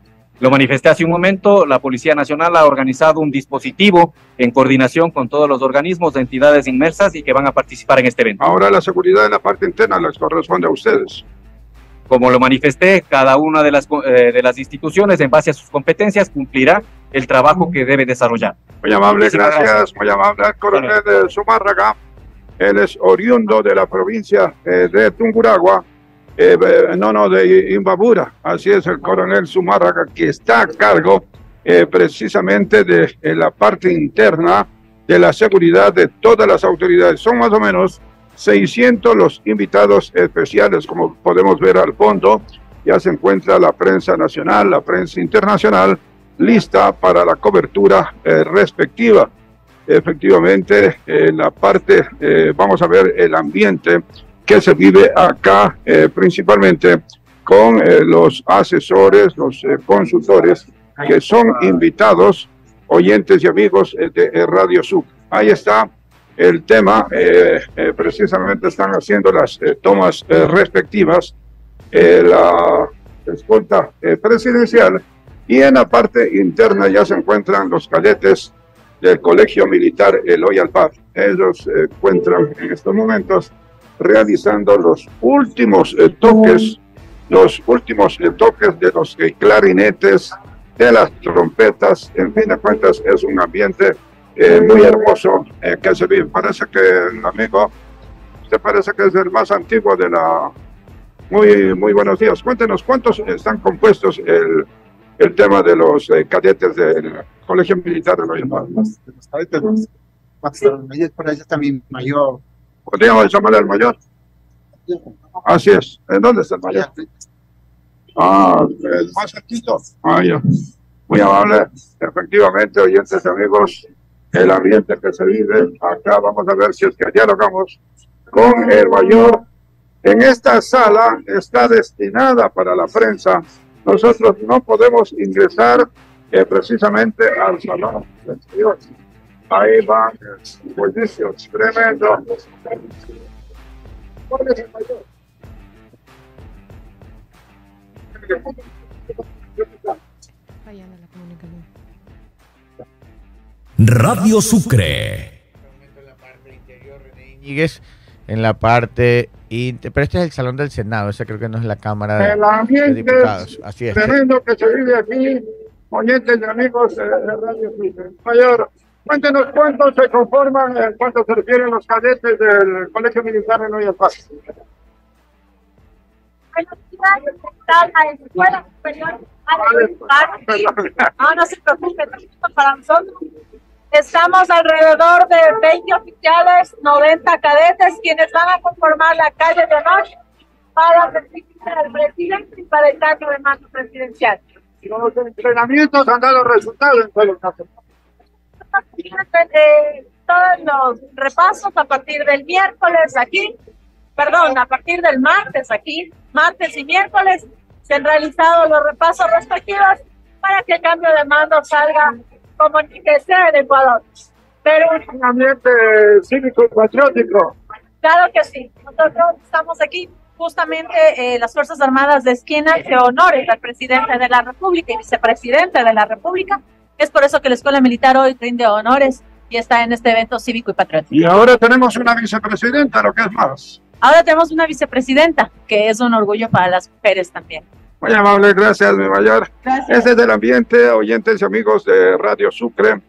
Lo manifesté hace un momento, la Policía Nacional ha organizado un dispositivo en coordinación con todos los organismos de entidades inmersas y que van a participar en este evento. Ahora la seguridad de la parte interna les corresponde a ustedes. Como lo manifesté, cada una de las, eh, de las instituciones, en base a sus competencias, cumplirá el trabajo que debe desarrollar. Muy amable, gracias, muy amable coronel de Zumárraga. Él es oriundo de la provincia eh, de Tunguragua, eh, no, no, de Imbabura. Así es el coronel Zumárraga, que está a cargo eh, precisamente de eh, la parte interna de la seguridad de todas las autoridades. Son más o menos 600 los invitados especiales, como podemos ver al fondo. Ya se encuentra la prensa nacional, la prensa internacional, lista para la cobertura eh, respectiva. Efectivamente, en la parte, eh, vamos a ver el ambiente que se vive acá, eh, principalmente con los asesores, los consultores, que son invitados, oyentes y amigos de Radio Sub. Ahí está el tema, precisamente están haciendo las tomas respectivas, la escolta presidencial, y en la parte interna ya se encuentran los cadetes del Colegio Militar Eloy Alpar. Ellos se encuentran en estos momentos realizando los últimos eh, toques, los últimos eh, toques de los eh, clarinetes, de las trompetas, en fin de cuentas es un ambiente eh, muy hermoso eh, que se vive. Parece que amigo, usted parece que es el más antiguo de la... Muy, muy buenos días. Cuéntenos cuántos están compuestos el, el tema de los eh, cadetes del Colegio Militar de los cadetes, los- cuando me por ahí está mi mayor. ¿Podríamos llamarle al mayor? Así es. ¿En dónde está el mayor? Ah, el más cerquito. Ah, ya. Muy amable. Efectivamente, oyentes amigos, el ambiente que se vive acá, vamos a ver si es que dialogamos con el mayor. En esta sala está destinada para la prensa. Nosotros no podemos ingresar eh, precisamente al salón. Ahí van buenísimos, tremendo. ¿Cuál es el mayor? Radio Sucre. En la parte inter- pero este es el salón del Senado, ese creo que no es la Cámara de, El de ambiente Diputados. Así es. tremendo que se vive aquí, oyentes y amigos de, Radio Twitter. Mayor, cuéntenos cuántos se conforman, en cuánto se refieren los cadetes del Colegio Militar de Nueva Paz. Está la Escuela Superior Militar. No, no se preocupe, para nosotros. Estamos alrededor de 20 oficiales, 90 cadetes, quienes van a conformar la calle de honor para recibir al presidente y para el cambio de mando presidencial. Los entrenamientos han dado resultados en. Eh, todos los repasos a partir del miércoles aquí, perdón, a partir del martes aquí, martes y miércoles, se han realizado los repasos respectivos para que el cambio de mando salga como que sea en Ecuador. Pero Un ambiente cívico y patriótico. claro que sí, nosotros estamos aquí justamente eh, las Fuerzas Armadas de Esquina que honores al presidente de la República y vicepresidente de la República. Es por eso que la Escuela Militar hoy rinde honores y está en este evento cívico y patriótico. Y ahora tenemos una vicepresidenta, lo que es más. Ahora tenemos una vicepresidenta, que es un orgullo para las mujeres también. Muy amable, gracias, mi mayor. Gracias. Ese es el ambiente, oyentes y amigos de Radio Sucre,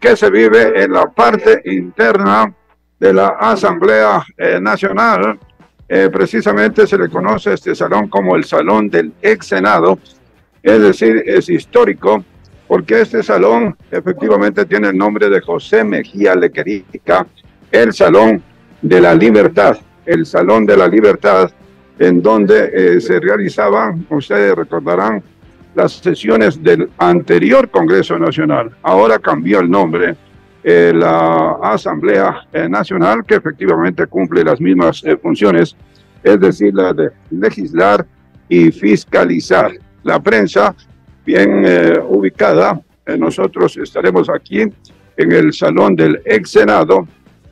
que se vive en la parte interna de la Asamblea eh, Nacional. Eh, precisamente se le conoce a este salón como el Salón del Ex Senado, es decir, es histórico, porque este salón efectivamente tiene el nombre de José Mejía Lequerica, el Salón de la Libertad, el Salón de la Libertad, en donde eh, se realizaban, ustedes recordarán, las sesiones del anterior Congreso Nacional. Ahora cambió el nombre, eh, la Asamblea Nacional, que efectivamente cumple las mismas eh, funciones, es decir, la de legislar y fiscalizar. La prensa, bien eh, ubicada, eh, nosotros estaremos aquí en el Salón del Ex Senado,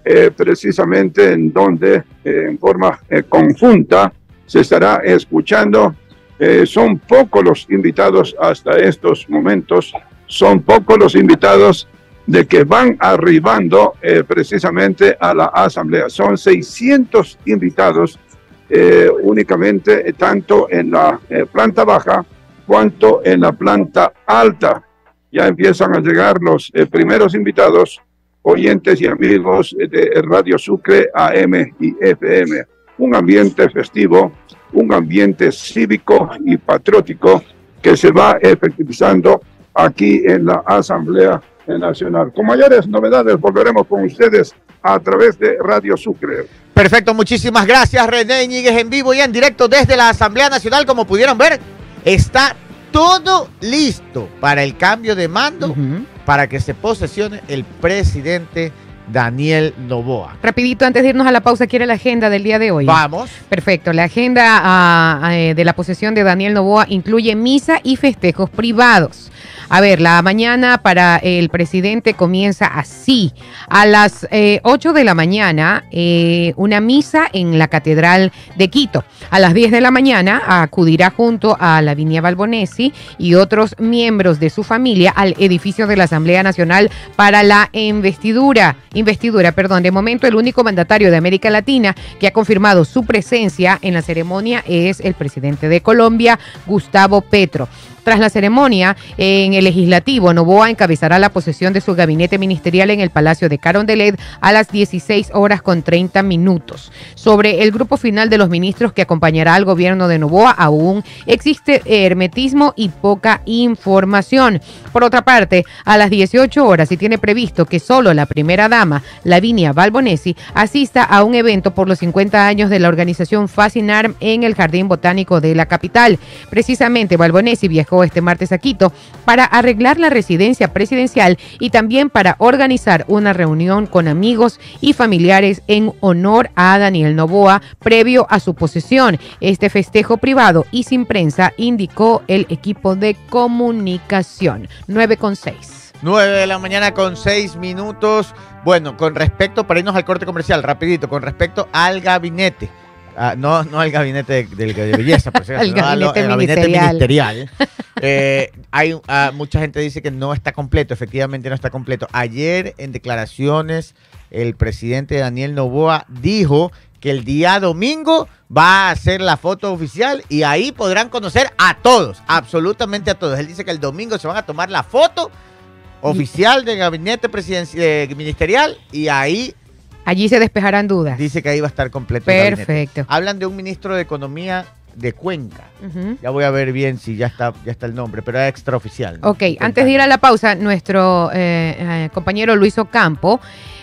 eh, precisamente en donde en forma conjunta se estará escuchando. Eh, son pocos los invitados hasta estos momentos, son pocos los invitados de que van arribando eh, precisamente a la asamblea. Son 600 invitados eh, únicamente eh, tanto en la planta baja cuanto en la planta alta. Ya empiezan a llegar los primeros invitados, oyentes y amigos de Radio Sucre AM y FM. Un ambiente festivo, un ambiente cívico y patriótico que se va efectivizando aquí en la Asamblea Nacional. Con mayores novedades volveremos con ustedes a través de Radio Sucre. Perfecto, muchísimas gracias René Íñiguez en vivo y en directo desde la Asamblea Nacional. Como pudieron ver, está todo listo para el cambio de mando, para que se posesione el presidente Daniel Novoa. Rapidito, antes de irnos a la pausa, quiere la agenda del día de hoy. Vamos. Perfecto. La agenda ah, ah, eh, de la posesión de Daniel Novoa incluye misa y festejos privados. A ver, la mañana para el presidente comienza así. A las eh, 8 de la mañana, eh, una misa en la Catedral de Quito. A las 10 de la mañana acudirá junto a Lavinia Balbonesi y otros miembros de su familia al edificio de la Asamblea Nacional para la investidura. Investidura, perdón. De momento, el único mandatario de América Latina que ha confirmado su presencia en la ceremonia es el presidente de Colombia, Gustavo Petro. Tras la ceremonia en el legislativo, Novoa encabezará la posesión de su gabinete ministerial en el Palacio de Carondelet a las 16 horas con 30 minutos. Sobre el grupo final de los ministros que acompañará al gobierno de Novoa, aún existe hermetismo y poca información. Por otra parte, a las 18 horas se tiene previsto que solo la primera dama, Lavinia Balbonesi, asista a un evento por los 50 años de la organización Fascinarm en el Jardín Botánico de la capital. Precisamente, Balbonesi viajó este martes a Quito para arreglar la residencia presidencial y también para organizar una reunión con amigos y familiares en honor a Daniel Novoa previo a su posesión. Este festejo privado y sin prensa indicó el equipo de comunicación. 9 con 6. 9 de la mañana con 6 minutos. Bueno, con respecto, para irnos al corte comercial, rapidito, con respecto al gabinete. Ah, no, no al gabinete de, belleza, *laughs* no, a lo- gabinete al gabinete ministerial. ministerial. *laughs* Eh, hay, ah, mucha gente dice que no está completo, efectivamente no está completo. Ayer en declaraciones el presidente Daniel Novoa dijo que el día domingo va a hacer la foto oficial y ahí podrán conocer a todos, absolutamente a todos. Él dice que el domingo se van a tomar la foto oficial del gabinete presidencial ministerial y ahí Allí se despejarán dudas. dice que ahí va a estar completo. el. Perfecto. Hablan de un ministro de economía de Cuenca. Ya voy a ver bien si ya está, ya está el nombre, pero era extraoficial. ¿no? Ok, antes de ir a la pausa, nuestro eh, eh, compañero Luis Ocampo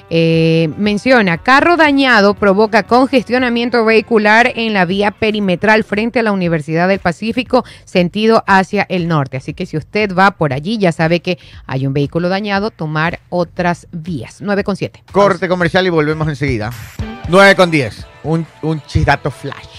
eh, menciona, carro dañado provoca congestionamiento vehicular en la vía perimetral frente a la Universidad del Pacífico, sentido hacia el norte. Así que si usted va por allí, ya sabe que hay un vehículo dañado, tomar otras vías. 9 con 7. Corte comercial y volvemos enseguida. 9 con 10. Un, un chisdato flash.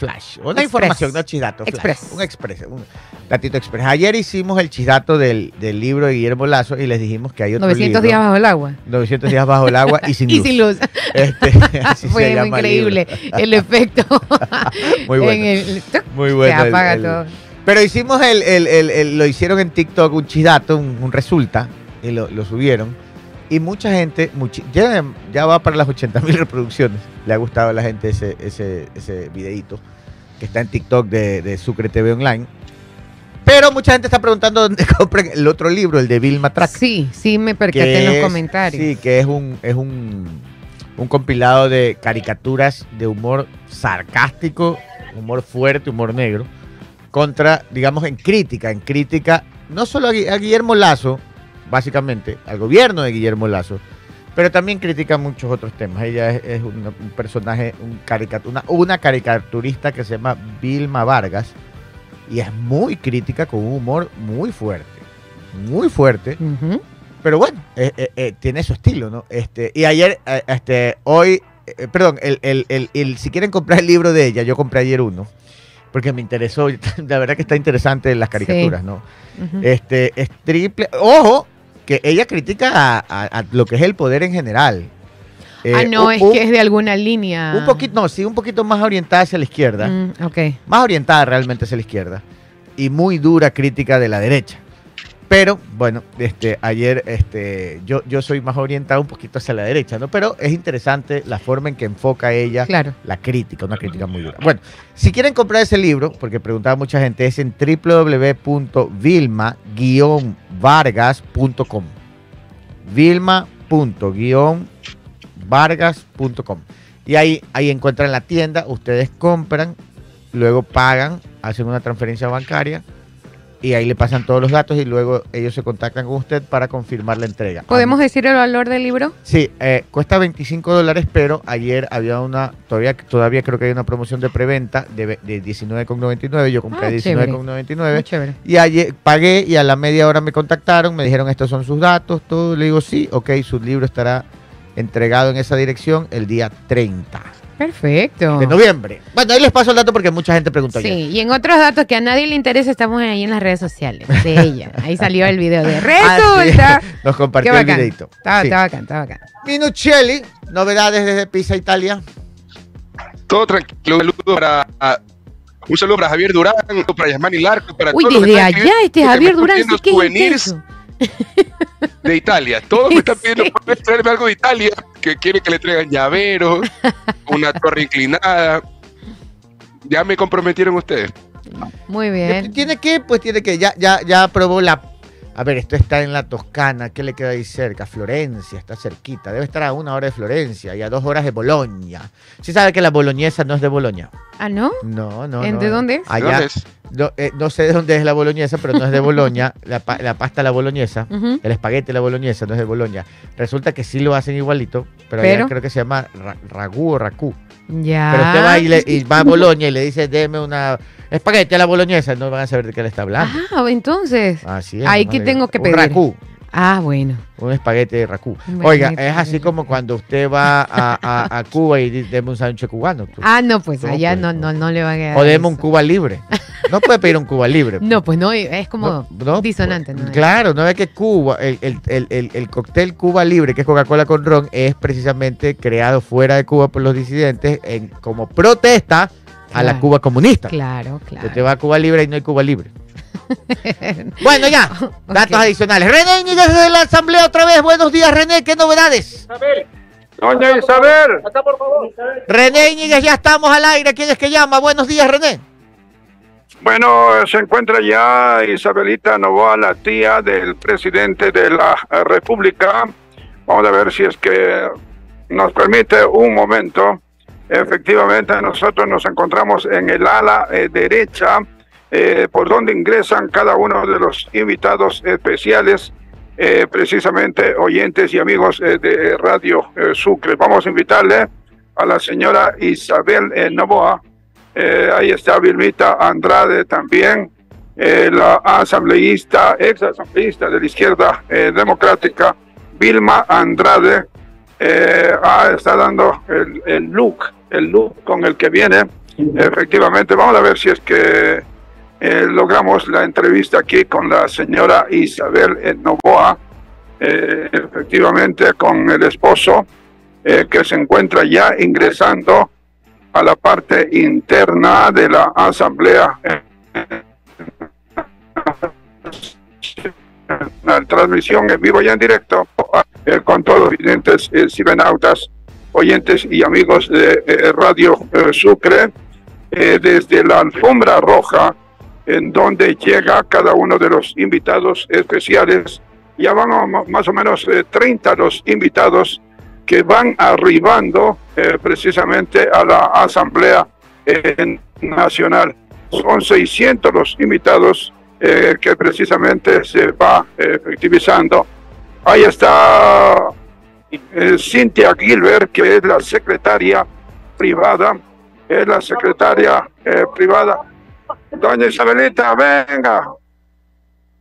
Flash. Una Express. información, no chisdato. Flash. Express. Un express. Un datito express. Ayer hicimos el chisdato del, del libro de Guillermo Lazo y les dijimos que hay otro 900 libro, días bajo el agua. 900 días bajo el agua y *laughs* sin Y luz. sin luz. Este, *laughs* así se Fue el increíble el efecto. *laughs* Muy bueno. en el- Muy bueno. Se apaga el- todo. Pero hicimos el, el- el- el- lo hicieron en TikTok, un chidato, un, un resulta, y lo, lo subieron. Y mucha gente, muchi- ya, ya va para las 80 mil reproducciones. Le ha gustado a la gente ese, ese, ese videíto que está en TikTok de, de Sucre TV Online. Pero mucha gente está preguntando dónde *laughs* compren el otro libro, el de Vilma Track. Sí, sí me percaté en los es- comentarios. Sí, que es un, es un, un compilado de caricaturas de humor sarcástico, humor fuerte, humor negro, contra, digamos, en crítica, en crítica, no solo a Guillermo Lazo, básicamente, al gobierno de Guillermo Lazo, pero también critica muchos otros temas. Ella es, un personaje, un una, una caricaturista que se llama Vilma Vargas, y es muy crítica con un humor muy fuerte, muy fuerte. Pero bueno, eh, eh, eh, tiene su estilo, ¿no? Este, y ayer, este, hoy, perdón, el, el- el- el- si quieren comprar el libro de ella, yo compré ayer uno, porque me interesó, *laughs* la verdad que está interesante las caricaturas, ¿no? Este, es triple, ojo, que ella critica a, a- a lo que es el poder en general. Eh, ah, no, un- es que es de alguna línea. Un poquito, no, sí, un poquito más orientada hacia la izquierda, Mm, ok. más orientada realmente hacia la izquierda, y muy dura crítica de la derecha. Pero bueno, este, ayer este, yo, yo soy más orientado un poquito hacia la derecha, ¿no? Pero es interesante la forma en que enfoca ella Claro. la crítica, una crítica muy dura. Bueno, si quieren comprar ese libro, porque preguntaba mucha gente, es en www.vilma-vargas.com. Vilma.vargas.com. Y ahí, ahí encuentran la tienda, ustedes compran, luego pagan, hacen una transferencia bancaria y ahí le pasan todos los datos y luego ellos se contactan con usted para confirmar la entrega. ¿Podemos decir el valor del libro? Sí, eh, cuesta 25 dólares, pero ayer había una, todavía, todavía creo que hay una promoción de preventa de, de 19,99. Yo compré Ah, chévere. 19,99. Muy chévere. Y ayer pagué y a la media hora me contactaron, me dijeron estos son sus datos, todo. Le digo sí, ok, su libro estará entregado en esa dirección el día 30 Perfecto. de noviembre. Bueno, ahí les paso el dato porque mucha gente preguntó Sí, ayer. y en otros datos que a nadie le interesa, estamos ahí en las redes sociales de *laughs* ella. Ahí salió el video de Ah, sí. Resulta. *laughs* Nos compartió Qué el videito. Sí. bacán, está bacán. Minuccelli, novedades desde Pisa Italia. Todo tranquilo. Un saludo para, un saludo para Javier Durán, para Yasmani Larco, para Uy, todos los que desde están allá este Javier Durán, que es intenso. De Italia. Todos me ¿En están pidiendo? ¿puedes traerme algo de Italia? Que quieren que le traigan llaveros, *laughs* una torre inclinada. Ya me comprometieron ustedes. Muy bien. Tiene que, pues tiene que, ya, ya, ya aprobó la. A ver, esto está en la Toscana, ¿qué le queda ahí cerca? Florencia, está cerquita. Debe estar a una hora de Florencia y a dos horas de Boloña. ¿Sí sabe que la boloñesa no es de Boloña? Ah, ¿no? No, no. ¿En no. de dónde es? ¿De Allá, dónde es? no, eh, no sé de dónde es la boloñesa, pero no es de Boloña. *laughs* la, pa- la pasta la boloñesa. Ujú. El espagueti de la boloñesa no es de Boloña. Resulta que sí lo hacen igualito, pero, allá Pero- creo que se llama ra- ragú o racú. Ya. Pero usted va y, le- y va a *laughs* Boloña y le dice, deme una espagueti a la boloñesa, no van a saber de qué le está hablando. Ah, entonces. Así es. Ahí que tengo que un pedir. racú, Ah, bueno. un espagueti de racú. Oiga, es así como cuando usted va a, a- a *laughs* Cuba y di- deme un sándwich cubano. tú. Ah, no, pues allá pues, no, no, no le va a quedar. o deme un. Cuba libre. No puede pedir un Cuba libre. *laughs* No, pues no, es como No, no, disonante. pues, ¿no? Claro, no es que Cuba, el, el, el, el- el cóctel Cuba Libre, que es Coca-Cola con ron, es precisamente creado fuera de Cuba por los disidentes en, como protesta a la. Cuba comunista. Claro, claro. Usted va a Cuba Libre y no hay Cuba Libre. *laughs* bueno, ya, datos adicionales. René Íñiguez de la Asamblea otra vez. Buenos días, René, ¿qué novedades? Doña Isabel, René Íñiguez, ya estamos al aire. ¿Quién es que llama? Buenos días, René. bueno, se encuentra ya Isabelita Novoa, la tía del presidente de la República. Vamos a ver si es que nos permite un momento. Efectivamente, nosotros nos encontramos en el ala eh, derecha, eh, por donde ingresan cada uno de los invitados especiales, eh, precisamente oyentes y amigos eh, de Radio eh, Sucre. Vamos a invitarle a la señora Isabel eh, Novoa. Eh, ahí está Vilmita Andrade también, la asambleísta, ex asambleísta de la izquierda democrática, Vilma Andrade, ah, está dando el, el look, el look con el que viene. Efectivamente, vamos a ver si es que eh, logramos la entrevista aquí con la señora Isabel Novoa, eh, efectivamente con el esposo eh, que se encuentra ya ingresando a la parte interna de la asamblea. La transmisión en vivo y en directo con todos los videntes, eh, cibernautas, oyentes y amigos de Radio Sucre, desde la alfombra roja, en donde llega cada uno de los invitados especiales. Ya van ma- más o menos eh, 30 los invitados que van arribando eh, precisamente a la Asamblea eh, Nacional. Son 600 los invitados eh, que precisamente se va efectivizando. Ahí está Cynthia Gilbert, que es la secretaria privada, es la secretaria privada. Doña Isabelita, venga.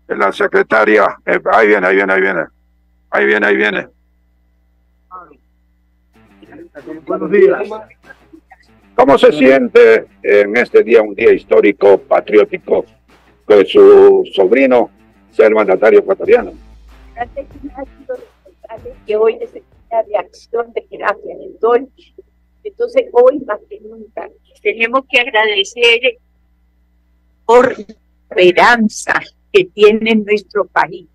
Es la secretaria, eh, ahí viene, ahí viene, ahí viene. Ahí viene, ahí viene. Buenos días. ¿Cómo se siente en este día, un día histórico, patriótico, que su sobrino sea el mandatario ecuatoriano? que hoy necesita de acción de gracia en todo el mundo. Entonces, hoy más que nunca, tenemos que agradecer por esperanza que tiene nuestro país.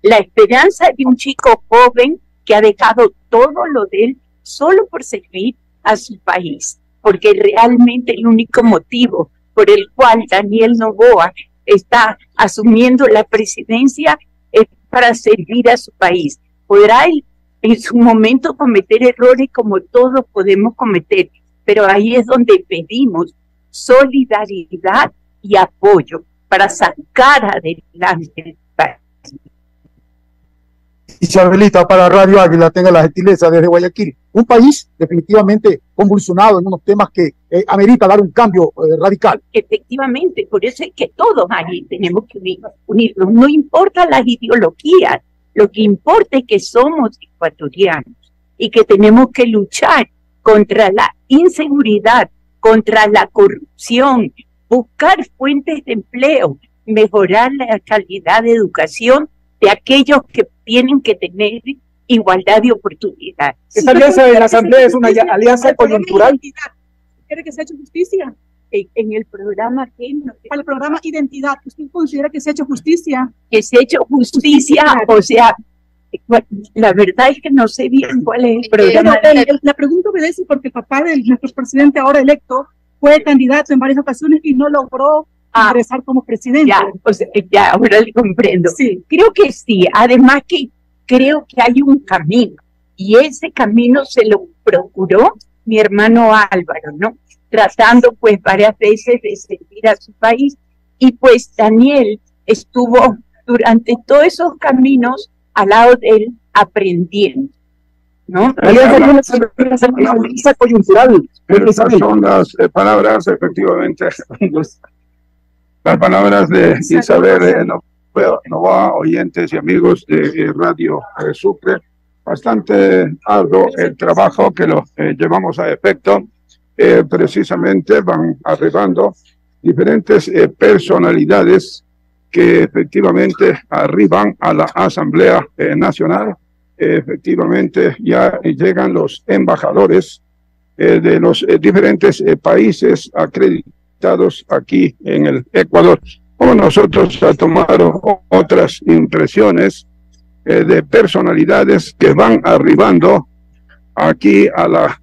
La esperanza de un chico joven que ha dejado todo lo de él solo por servir a su país, porque realmente el único motivo por el cual Daniel Novoa está asumiendo la presidencia es para servir a su país. Podrá él en su momento cometer errores como todos podemos cometer, pero ahí es donde pedimos solidaridad y apoyo para sacar adelante el país. Isabelita para Radio Águila tenga la gentileza desde Guayaquil. Un país definitivamente convulsionado en unos temas que eh, amerita dar un cambio eh, radical. Efectivamente, por eso es que todos ahí tenemos que unir- unirnos. No importa las ideologías, lo que importa es que somos ecuatorianos y que tenemos que luchar contra la inseguridad, contra la corrupción, buscar fuentes de empleo, mejorar la calidad de educación de aquellos que tienen que tener igualdad de oportunidades. Esa alianza de la Asamblea es una alianza coyuntural. ¿Quiere que se ha hecho justicia? En, en el programa que, Para el programa Identidad, ¿usted considera que se ha hecho justicia? que se ha hecho justicia, o sea, la verdad es que no sé bien cuál es el programa. Pero, la pregunta obedece porque el papá de nuestro presidente ahora electo fue candidato en varias ocasiones y no logró ingresar como presidente. Ya, o sea, ya, ahora le comprendo. Creo que sí, además que creo que hay un camino y ese camino se lo procuró mi hermano Álvaro, ¿no? Tratando pues varias veces de servir a su país y pues Daniel estuvo durante todos esos caminos al lado de él aprendiendo, ¿no? Una alianza coyuntural. Estas son las eh, palabras, efectivamente, *laughs* las palabras de Isabel eh, Novoa, oyentes y amigos de eh, Radio eh, Sucre. Bastante arduo el trabajo que lo eh, llevamos a efecto. Eh, precisamente van arribando diferentes personalidades que efectivamente arriban a la Asamblea Nacional. Efectivamente ya llegan los embajadores eh, de los eh, diferentes eh, países acreditados aquí en el Ecuador. Como nosotros a tomar o- otras impresiones eh, de personalidades que van arribando aquí a la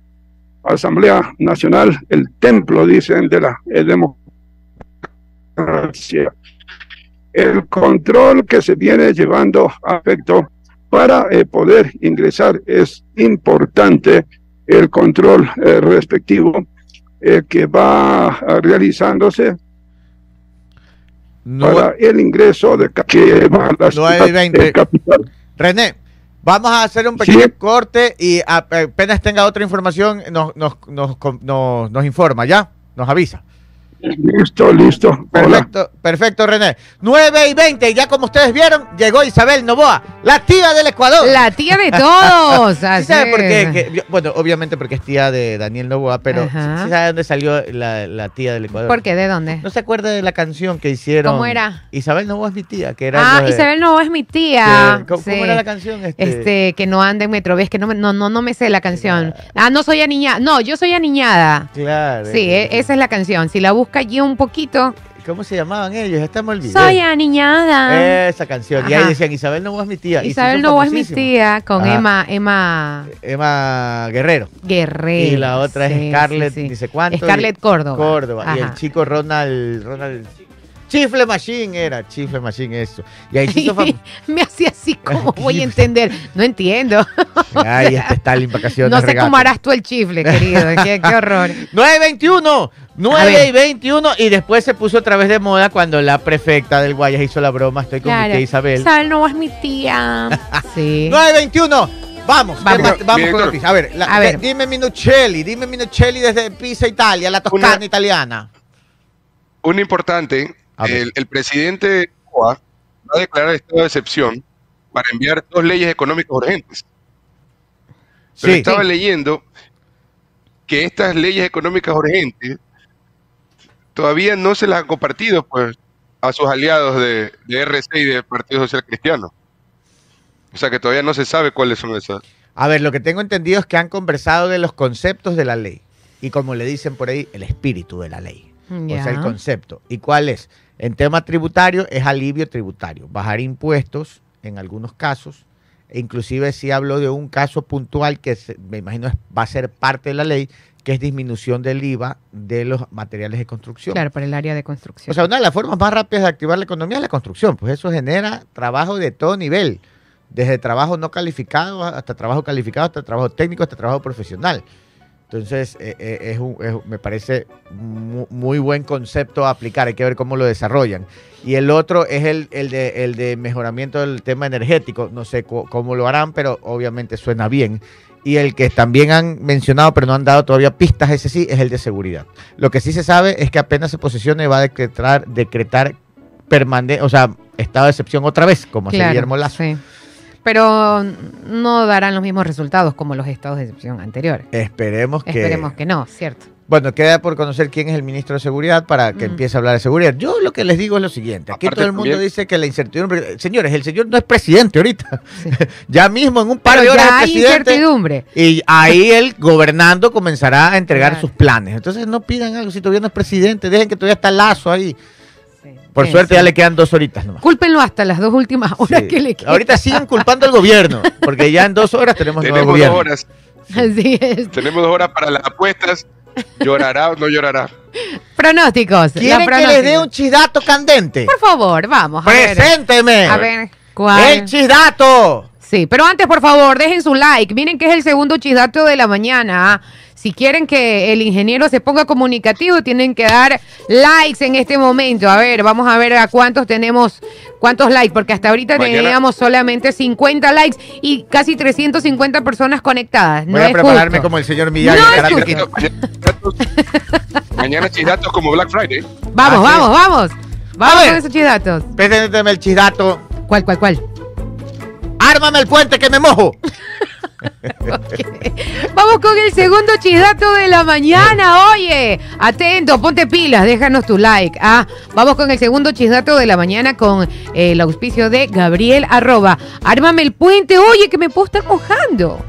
Asamblea Nacional, el templo, dicen, de la democracia. El control que se viene llevando a efecto para eh, poder ingresar es importante el control eh, respectivo eh, que va ah, realizándose para el ingreso de que va a la ciudad, 9 y 20. capital. René, vamos a hacer un pequeño corte y a- apenas tenga otra información nos, nos, nos, nos- nos informa, ¿ya? Nos avisa. Listo, listo. Hola. Perfecto, perfecto, René. 9 y 20, ya como ustedes vieron, llegó Isabel Novoa, la tía del Ecuador. La tía de todos. *laughs* ¿Sí sabe por qué? Que- bueno, obviamente porque es tía de Daniel Novoa, pero Ajá. ¿sí sabe dónde salió la, la tía del Ecuador? ¿Por qué? ¿De dónde? ¿No se acuerda de la canción que hicieron? ¿Cómo era? Isabel Novoa es mi tía, que era Ah, de- Isabel no es mi tía. que- ¿cómo, cómo Sí. era la canción? Este, Este, que no anda en Metrovía, que no, me- no, no, no me sé la canción. Ah, no soy aniñada. No, yo soy aniñada. Claro. Sí, e- esa es la canción. Si la busca allí un poquito. ¿Cómo se llamaban ellos? Esta me olvidé. Soy aniñada. Esa canción. Y ahí decían, Isabel Novoa es mi tía. Isabel hizo no es mi tía con Ajá. Emma, Emma Emma Guerrero. Guerrero. Y la otra Sí, es Scarlett, sí, sí. dice cuánto. Scarlett Córdoba. Córdoba. Y el chico Ronald, Ronald. Chifle Machine era, Chifle Machine eso. Y ahí fam- *laughs* Me hacía así *laughs* como voy a entender. No entiendo. *laughs* Ay, este Stalin vacaciones. No sé regato. cómo harás tú el chifle, querido. qué, qué horror. 9.21, 9 ver. y 21 y después se puso otra vez de moda cuando la prefecta del Guayas hizo la broma, estoy con mi tía Isabel. Isabel no es mi tía. Sí. 9.21, vamos, Vamos. vamos con noticias. A ver, la- A ver. dime Minuccelli, dime Minuccelli desde Pisa, Italia, la toscana Una- italiana. Una importante. El, el presidente de Cuba va a declarar estado de excepción para enviar dos leyes económicas urgentes. Pero Sí. estaba leyendo que estas leyes económicas urgentes todavía no se las han compartido pues, a sus aliados de, de RC y del Partido Social Cristiano. O sea que todavía no se sabe cuáles son esas. A ver, lo que tengo entendido es que han conversado de los conceptos de la ley y como le dicen por ahí, el espíritu de la ley. O sea, el concepto. ¿Y cuál es? En tema tributario es alivio tributario. Bajar impuestos en algunos casos. E inclusive sí habló de un caso puntual que me imagino va a ser parte de la ley, que es disminución del IVA de los materiales de construcción. Claro, para el área de construcción. O sea, una de las formas más rápidas de activar la economía es la construcción, pues eso genera trabajo de todo nivel, desde trabajo no calificado hasta trabajo calificado, hasta trabajo técnico, hasta trabajo profesional. Entonces, eh, eh, es un- es- me parece mu- muy buen concepto a aplicar, hay que ver cómo lo desarrollan. Y el otro es el, el de, el de mejoramiento del tema energético, no sé cómo lo harán, pero obviamente suena bien. Y el que también han mencionado, pero no han dado todavía pistas, ese sí, es el de seguridad. Lo que sí se sabe es que apenas se posicione va a decretar, decretar permanente, o sea, estado de excepción otra vez, como hace Claro, Guillermo Lazo. sí. Pero no darán los mismos resultados como los estados de excepción anteriores. Esperemos que... Esperemos que no, ¿cierto? Bueno, queda por conocer quién es el ministro de Seguridad para que Mm. empiece a hablar de seguridad. Yo lo que les digo es lo siguiente. Aquí Aparte todo el mundo también- dice que la incertidumbre... Señores, el señor no es presidente ahorita. *laughs* ya mismo en un par Pero de horas ya es hay presidente. incertidumbre. Y ahí él, gobernando, comenzará a entregar Claro. sus planes. Entonces no pidan algo si todavía no es presidente. Dejen que todavía está Lazo ahí. Por Sí, suerte sí. ya le quedan dos horitas nomás. Cúlpenlo hasta las dos últimas horas Sí. que le quedan. Ahorita siguen culpando al gobierno, porque ya en dos horas tenemos, nuevo Tenemos gobierno. dos horas. Así es. Tenemos dos horas para las apuestas. ¿Llorará o no llorará? Pronósticos. ¿Quieren que les dé un chidato candente? Por favor, vamos. A ver. Presénteme. A ver, ¿cuál? El chidato. Sí, pero antes, por favor, dejen su like. Miren que es el segundo chisdato de la mañana. ¿ah? Si quieren que el ingeniero se ponga comunicativo, tienen que dar likes en este momento. A ver, vamos a ver a cuántos tenemos, cuántos likes, porque hasta ahorita Mañana- teníamos solamente 50 likes y casi 350 personas conectadas. Voy a es prepararme justo. como el señor Miyagi. No. *laughs* Mañana chidatos como Black Friday. Vamos, Así vamos, vamos. Vamos ver. con esos chisdatos. Presénteme el chidato. ¿Cuál, cuál, cuál? Ármame el puente que me mojo. *laughs* Vamos con el segundo chisdato de la mañana. Oye, atento, ponte pilas, déjanos tu like. Ah, vamos con el segundo chisdato de la mañana con eh, el auspicio de Gabriel arroba. Ármame el puente, oye, que me puedo estar mojando.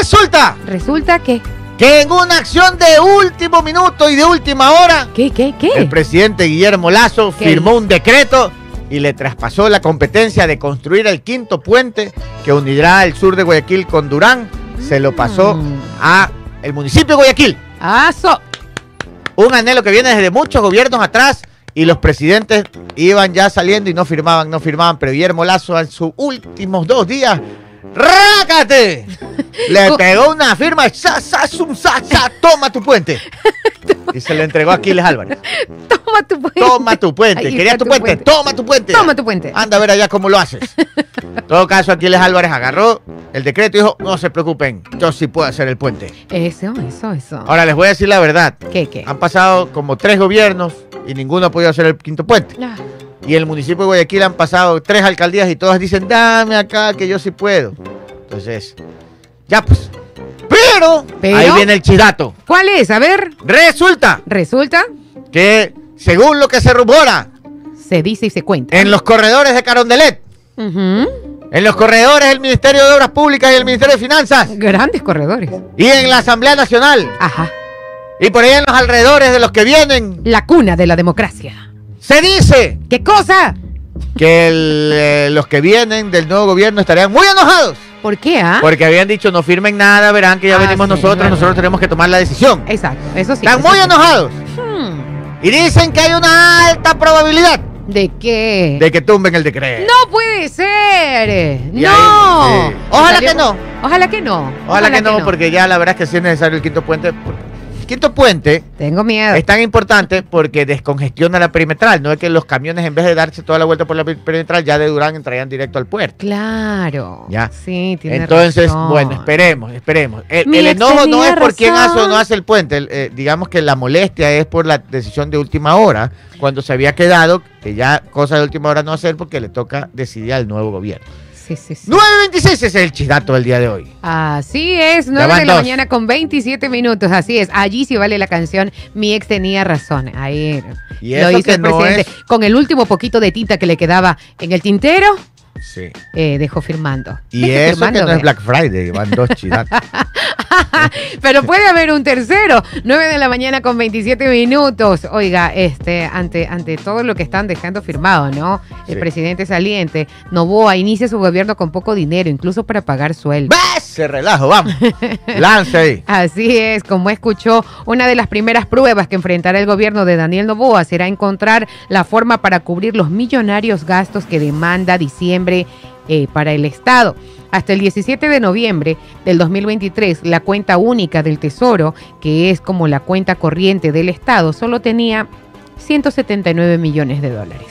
Resulta Resulta que. que en una acción de último minuto y de última hora, ¿Qué, qué, el qué? presidente Guillermo Lazo ¿Qué firmó un decreto y le traspasó la competencia de construir el quinto puente que unirá el sur de Guayaquil con Durán. Se lo pasó Mm. a el municipio de Guayaquil. Ah, so- Un anhelo que viene desde muchos gobiernos atrás y los presidentes iban ya saliendo y no firmaban, no firmaban. Pero Guillermo Lazo en sus últimos dos días, ¡rácate! *laughs* Le pegó una firma, sa, sa, sum, sa, sa, toma tu puente. *laughs* Y se le entregó a Aquiles Álvarez. *laughs* Toma tu puente. Toma tu puente. ¿Querías tu puente? Toma tu puente. Toma tu puente. Anda a ver allá cómo lo haces. *laughs* En todo caso, Aquiles Álvarez agarró el decreto y dijo, no se preocupen, yo sí puedo hacer el puente. Eso, eso, eso. Ahora les voy a decir la verdad. ¿Qué, qué? Han pasado como tres gobiernos y ninguno ha podido hacer el quinto puente. Ah, Y en el municipio de Guayaquil han pasado tres alcaldías y todas dicen, dame acá que yo sí puedo. Entonces, ya pues. Pero, Pero- ahí viene el chidato. ¿Cuál es? A ver, Resulta resulta, que, según lo que se rumora se dice y se cuenta. en los corredores de Carondelet, Ujú. en los corredores del Ministerio de Obras Públicas y el Ministerio de Finanzas, Grandes corredores. y en la Asamblea Nacional, Ajá. y por ahí en los alrededores de los que vienen, La cuna de la democracia. se dice ¿Qué cosa? que el, eh, los que vienen del nuevo gobierno estarían muy enojados. ¿Por qué, ah? Porque habían dicho no firmen nada, verán que ya Ah, venimos sí, nosotros, nosotros tenemos que tomar la decisión. Exacto, eso sí. Están eso muy sí. enojados Hmm. y dicen que hay una alta probabilidad ¿De qué? de que tumben el decreto. No puede ser. Y no. ahí, sí. Ojalá que no. Ojalá que no. Ojalá, que, no, porque ya la verdad es que sí es necesario el quinto puente. Quinto puente Tengo miedo. es tan importante porque descongestiona la perimetral. No es que los camiones, en vez de darse toda la vuelta por la peri- perimetral, ya de Durán entrarían directo al puerto. Claro. Ya. Sí, tiene Entonces, razón. bueno, esperemos, esperemos. El, Mi el enojo no es por quién hace o no hace el puente. el, eh, digamos que la molestia es por la decisión de última hora, cuando se había quedado que ya cosa de última hora no hacer porque le toca decidir al nuevo gobierno. Sí, sí, sí. 9.26 ese es el chidato del día de hoy. Así es, 9 van de la dos. mañana con 27 minutos, así es. Allí sí vale la canción Mi ex tenía razón. Ahí lo hizo el no presidente es- con el último poquito de tinta que le quedaba en el tintero. Sí. eh, dejó firmando. Y eso firmando, que no es. Black Friday, van dos chidatos. *laughs* Pero puede haber un tercero. 9 de la mañana con 27 minutos. Oiga, este, ante, ante todo lo que están dejando firmado, ¿no? El Sí. presidente saliente, Novoa inicia su gobierno con poco dinero, incluso para pagar sueldo. ¡Bah! Se relajo, vamos. *laughs* Lance ahí. Así es, como escuchó, una de las primeras pruebas que enfrentará el gobierno de Daniel Novoa será encontrar la forma para cubrir los millonarios gastos que demanda diciembre eh, para el Estado. Hasta el 17 de noviembre del 2023, la cuenta única del Tesoro, que es como la cuenta corriente del Estado, solo tenía 179 millones de dólares.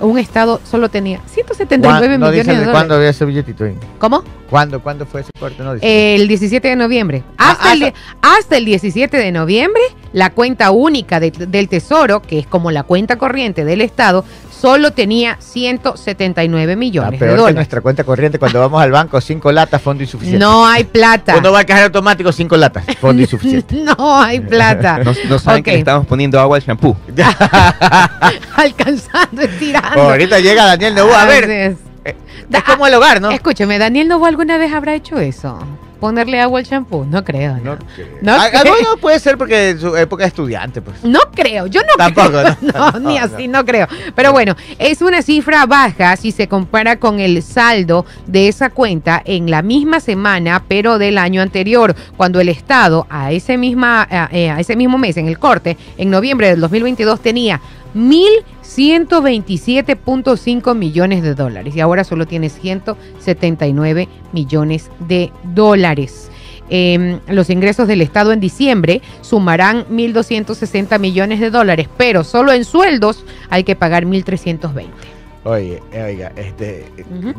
Un Estado solo tenía 179 ¿Cuán- no millones de dólares. cuándo había ese billetito ahí? ¿Cómo? ¿Cuándo, ¿Cuándo fue ese corte? No. El 17 de noviembre. Hasta, Ah, el, die- hasta el 17 de noviembre, la cuenta única de- del Tesoro, que es como la cuenta corriente del Estado, solo tenía 179 Ah, millones de peor que dólares. nuestra cuenta corriente cuando vamos al banco, cinco latas, fondo insuficiente. No hay plata. Uno va al cajero automático, cinco latas, fondo insuficiente. *laughs* No hay plata. No, no saben que le estamos poniendo agua al shampoo. *laughs* Alcanzando, estirando. Oh, ahorita llega Daniel Novoa. A ver, es. eh, es como el hogar, ¿no? Escúcheme, ¿Daniel Novoa alguna vez habrá hecho eso? ¿Ponerle agua al shampoo? No creo. No, No creo. No Ah, creo. ah, bueno, puede ser porque en su época de estudiante, pues. No creo, yo no Tampoco, creo. ¿no? *laughs* No, ni así, no creo. Pero bueno, es una cifra baja si se compara con el saldo de esa cuenta en la misma semana, pero del año anterior, cuando el Estado a ese, misma, a, eh, a ese mismo mes, en el corte, en noviembre del 2022, tenía 1.127.5 millones de dólares y ahora solo tiene 179 millones de dólares. Eh, los ingresos del Estado en diciembre sumarán 1.260 millones de dólares, pero solo en sueldos hay que pagar 1.320. Oye, eh, oiga, este,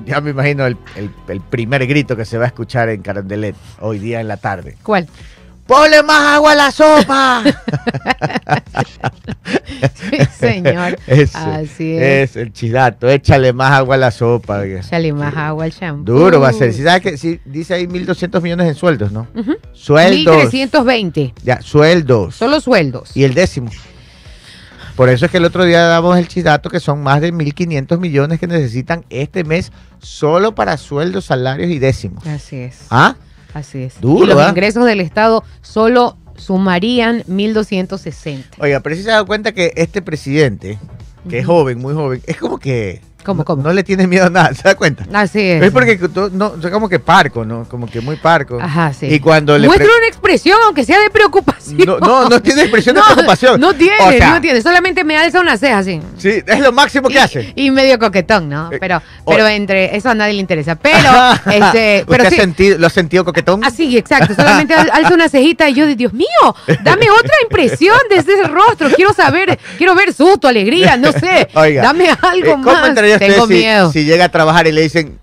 ya me imagino el, el- el primer grito que se va a escuchar en Carondelet hoy día en la tarde. ¿Cuál? ¡Ponle más agua a la sopa! Sí, señor. Ese Así es. Es el chidato, échale más agua a la sopa. Échale más agua al shampoo. Duro va a ser. Si sabes que sí, dice ahí 1.200 millones en sueldos, ¿no? Ujú. Sueldos. 1.320. Ya, sueldos. Solo sueldos. Y el décimo. Por eso es que el otro día damos el chidato que son más de 1.500 millones que necesitan este mes solo para sueldos, salarios y décimos. Así es. ¿Ah? Así es. Duro, y los ¿ah? ingresos del Estado solo sumarían 1.260. Oiga, pero si se ha dado cuenta que este presidente, que es joven, muy joven, es como que ¿Cómo, no, cómo? no le tiene miedo a nada, ¿se da cuenta? Así es. Es porque tú- no, como que parco, ¿no? Como que muy parco. Ajá, sí. Y cuando le Muestra una expresión, aunque sea de preocupación. No, no, no tiene expresión de *laughs* preocupación. No tiene, O sea, no tiene. Solamente me alza una ceja así. Sí, es lo máximo que y, hace. y medio coquetón, ¿no? Eh, Pero, pero entre eso a nadie le interesa. Pero, *laughs* *laughs* este, ¿Usted pero ha sí. sentido, lo ha sentido coquetón? Así, exacto. Solamente al- alza una cejita y yo, Dios mío, dame otra impresión de ese rostro. Quiero saber, quiero ver susto, alegría, no sé. Oiga, dame algo Eh, ¿Cómo más. Usted Tengo si, miedo. si llega a trabajar y le dicen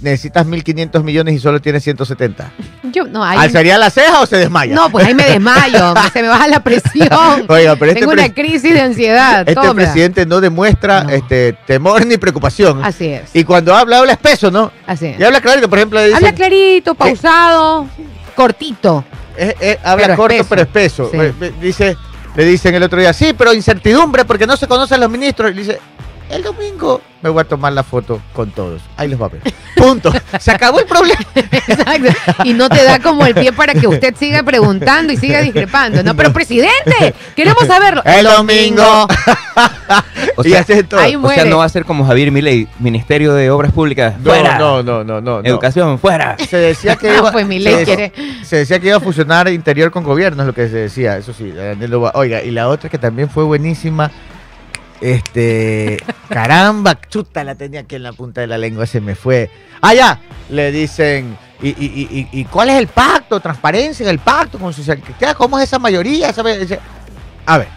necesitas 1.500 millones y solo tienes 170? Yo, no, ahí- ¿Alzaría la ceja o se desmaya? no, pues ahí me desmayo, *laughs* se me baja la presión. *laughs* Oiga, pero este, Tengo una crisis de ansiedad. este toma. presidente no demuestra No. este temor ni preocupación. Así es. Y cuando habla, habla espeso, ¿no? Así es. Y habla clarito, por ejemplo, le dicen, Habla clarito, pausado, cortito. eh, eh, habla Pero corto espeso. pero espeso. Sí. Eh, Dice, le dicen el otro día, sí, pero incertidumbre porque no se conocen los ministros. Y dice, el domingo me voy a tomar la foto con todos. Ahí los va a ver. Punto. Se acabó el problema. *laughs* Exacto. Y no te da como el pie para que usted siga preguntando y siga discrepando. No, pero presidente, queremos saberlo. El domingo. *laughs* O y sea, hace todo. ahí O muere. sea, no va a ser como Javier Milei, Ministerio de Obras Públicas. No, fuera. no, no, no, no, no. Educación, fuera. Se decía que *laughs* Ah, iba, pues Milei se, quiere. se decía que iba a fusionar interior con gobierno, es lo que se decía, eso sí. Oiga, y la otra que también fue buenísima, este, caramba, chuta, la tenía aquí en la punta de la lengua, se me fue. Ah, ya, le dicen, ¿y, y, y, y- cuál es el pacto? Transparencia en el pacto con social. ¿Cómo es esa mayoría? ¿Sabe? Dice, A ver,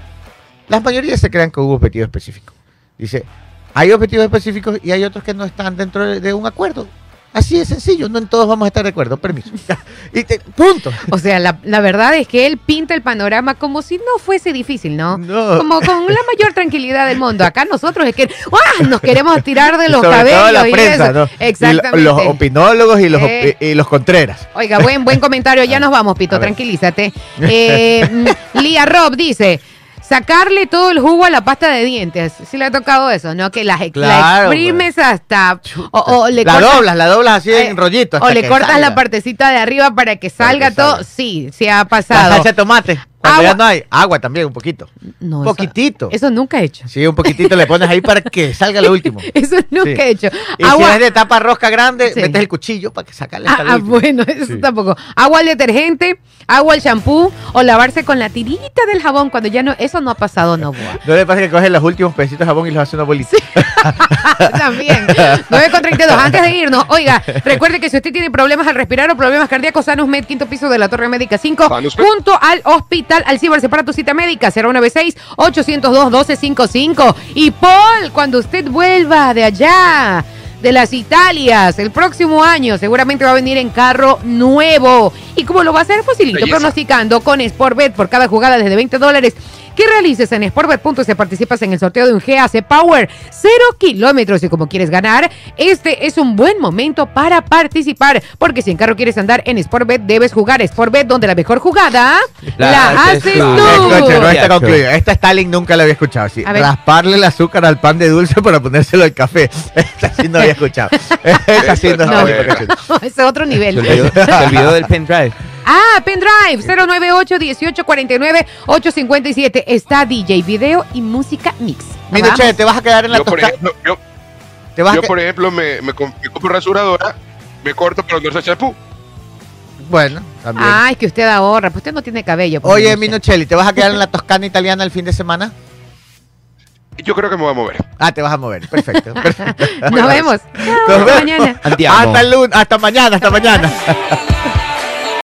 las mayorías se crean con un objetivo específico. Dice, hay objetivos específicos y hay otros que no están dentro de, de un acuerdo. Así de sencillo, no en todos vamos a estar de acuerdo, permiso. *laughs* Y te- punto. O sea, la, la verdad es que él pinta el panorama como si no fuese difícil, ¿no? No. Como con la mayor tranquilidad del mundo. Acá nosotros es que ¡ah! nos queremos tirar de los Sobre cabellos. todo la y prensa, eso. ¿no? Y lo- Exactamente. los opinólogos y los, Eh. y, y los contreras. Oiga, buen, buen comentario. Ya *laughs* nos vamos, Pito, tranquilízate. Eh, *laughs* Lía Rob dice. Sacarle todo el jugo a la pasta de dientes. Sí le ha tocado eso, ¿no? Que la, la Claro, exprimes hasta... O, o le la cortas- doblas, la doblas así eh, en rollitos. O hasta le cortas salga. la partecita de arriba para que salga que todo. salga. Sí, sí ha La pasado. salsa de tomate. Cuando Agua. ya no hay. Agua también, un poquito. No, un poquitito. Eso nunca he hecho. Sí, un poquitito le pones ahí para que salga lo último. *laughs* Eso nunca Sí. he hecho. Y Agua- si es de tapa rosca grande, Sí. metes el cuchillo para que Ah, hasta lo ah, último. bueno, eso Sí. tampoco. Agua al detergente, agua al shampoo o lavarse con la tirita del jabón cuando ya no, eso no ha pasado, no, boa. No le pasa que coges los últimos pesitos de jabón y los hace una bolita. *laughs* También. 9 con 32. Antes de irnos, oiga, recuerde que si usted tiene problemas al respirar o problemas cardíacos, Sanus Med, quinto piso de la Torre Médica 5, Sanus Med. junto al hospital Alcibar, separa tu cita médica, 096-802-1255. Y Paul, cuando usted vuelva de allá, de las Italias, el próximo año, seguramente va a venir en carro nuevo. ¿Y cómo lo va a hacer? Facilito, Belleza. pronosticando con Sportbet por cada jugada desde 20 dólares que realices en Sportbet.se participas en el sorteo de un GAC Power 0 kilómetros y como quieres ganar, este es un buen momento para participar porque si en carro quieres andar en Sportbet debes jugar Sportbet donde la mejor jugada la, La haces tú. tú. Escuche, no está concluido. Esta Stalin nunca la había escuchado. Ver. rasparle el azúcar al pan de dulce para ponérselo al café. *laughs* Esta sí no había escuchado. *laughs* Esta sí no, *laughs* No. la había escuchado. Ese es otro Se nivel. olvidó, se olvidó del pendrive. Ah, pendrive 098-1849-857. Está DJ, video y música mix. Che, te vas a quedar en la Yo, por tostada. ejemplo, yo, Te vas a yo, que- por ejemplo me, me, com- me compro rasuradora, me corto para no champú. Bueno, también. Ay, que usted ahorra, pues usted no tiene cabello. pues, Oye. Minochelli, ¿te vas a quedar en la Toscana italiana el fin de semana? Yo creo que me voy a mover. Ah, te vas a mover. Perfecto. *laughs* perfecto. Nos vemos. Nos hasta vemos. mañana. Hasta el lunes, hasta mañana, hasta mañana.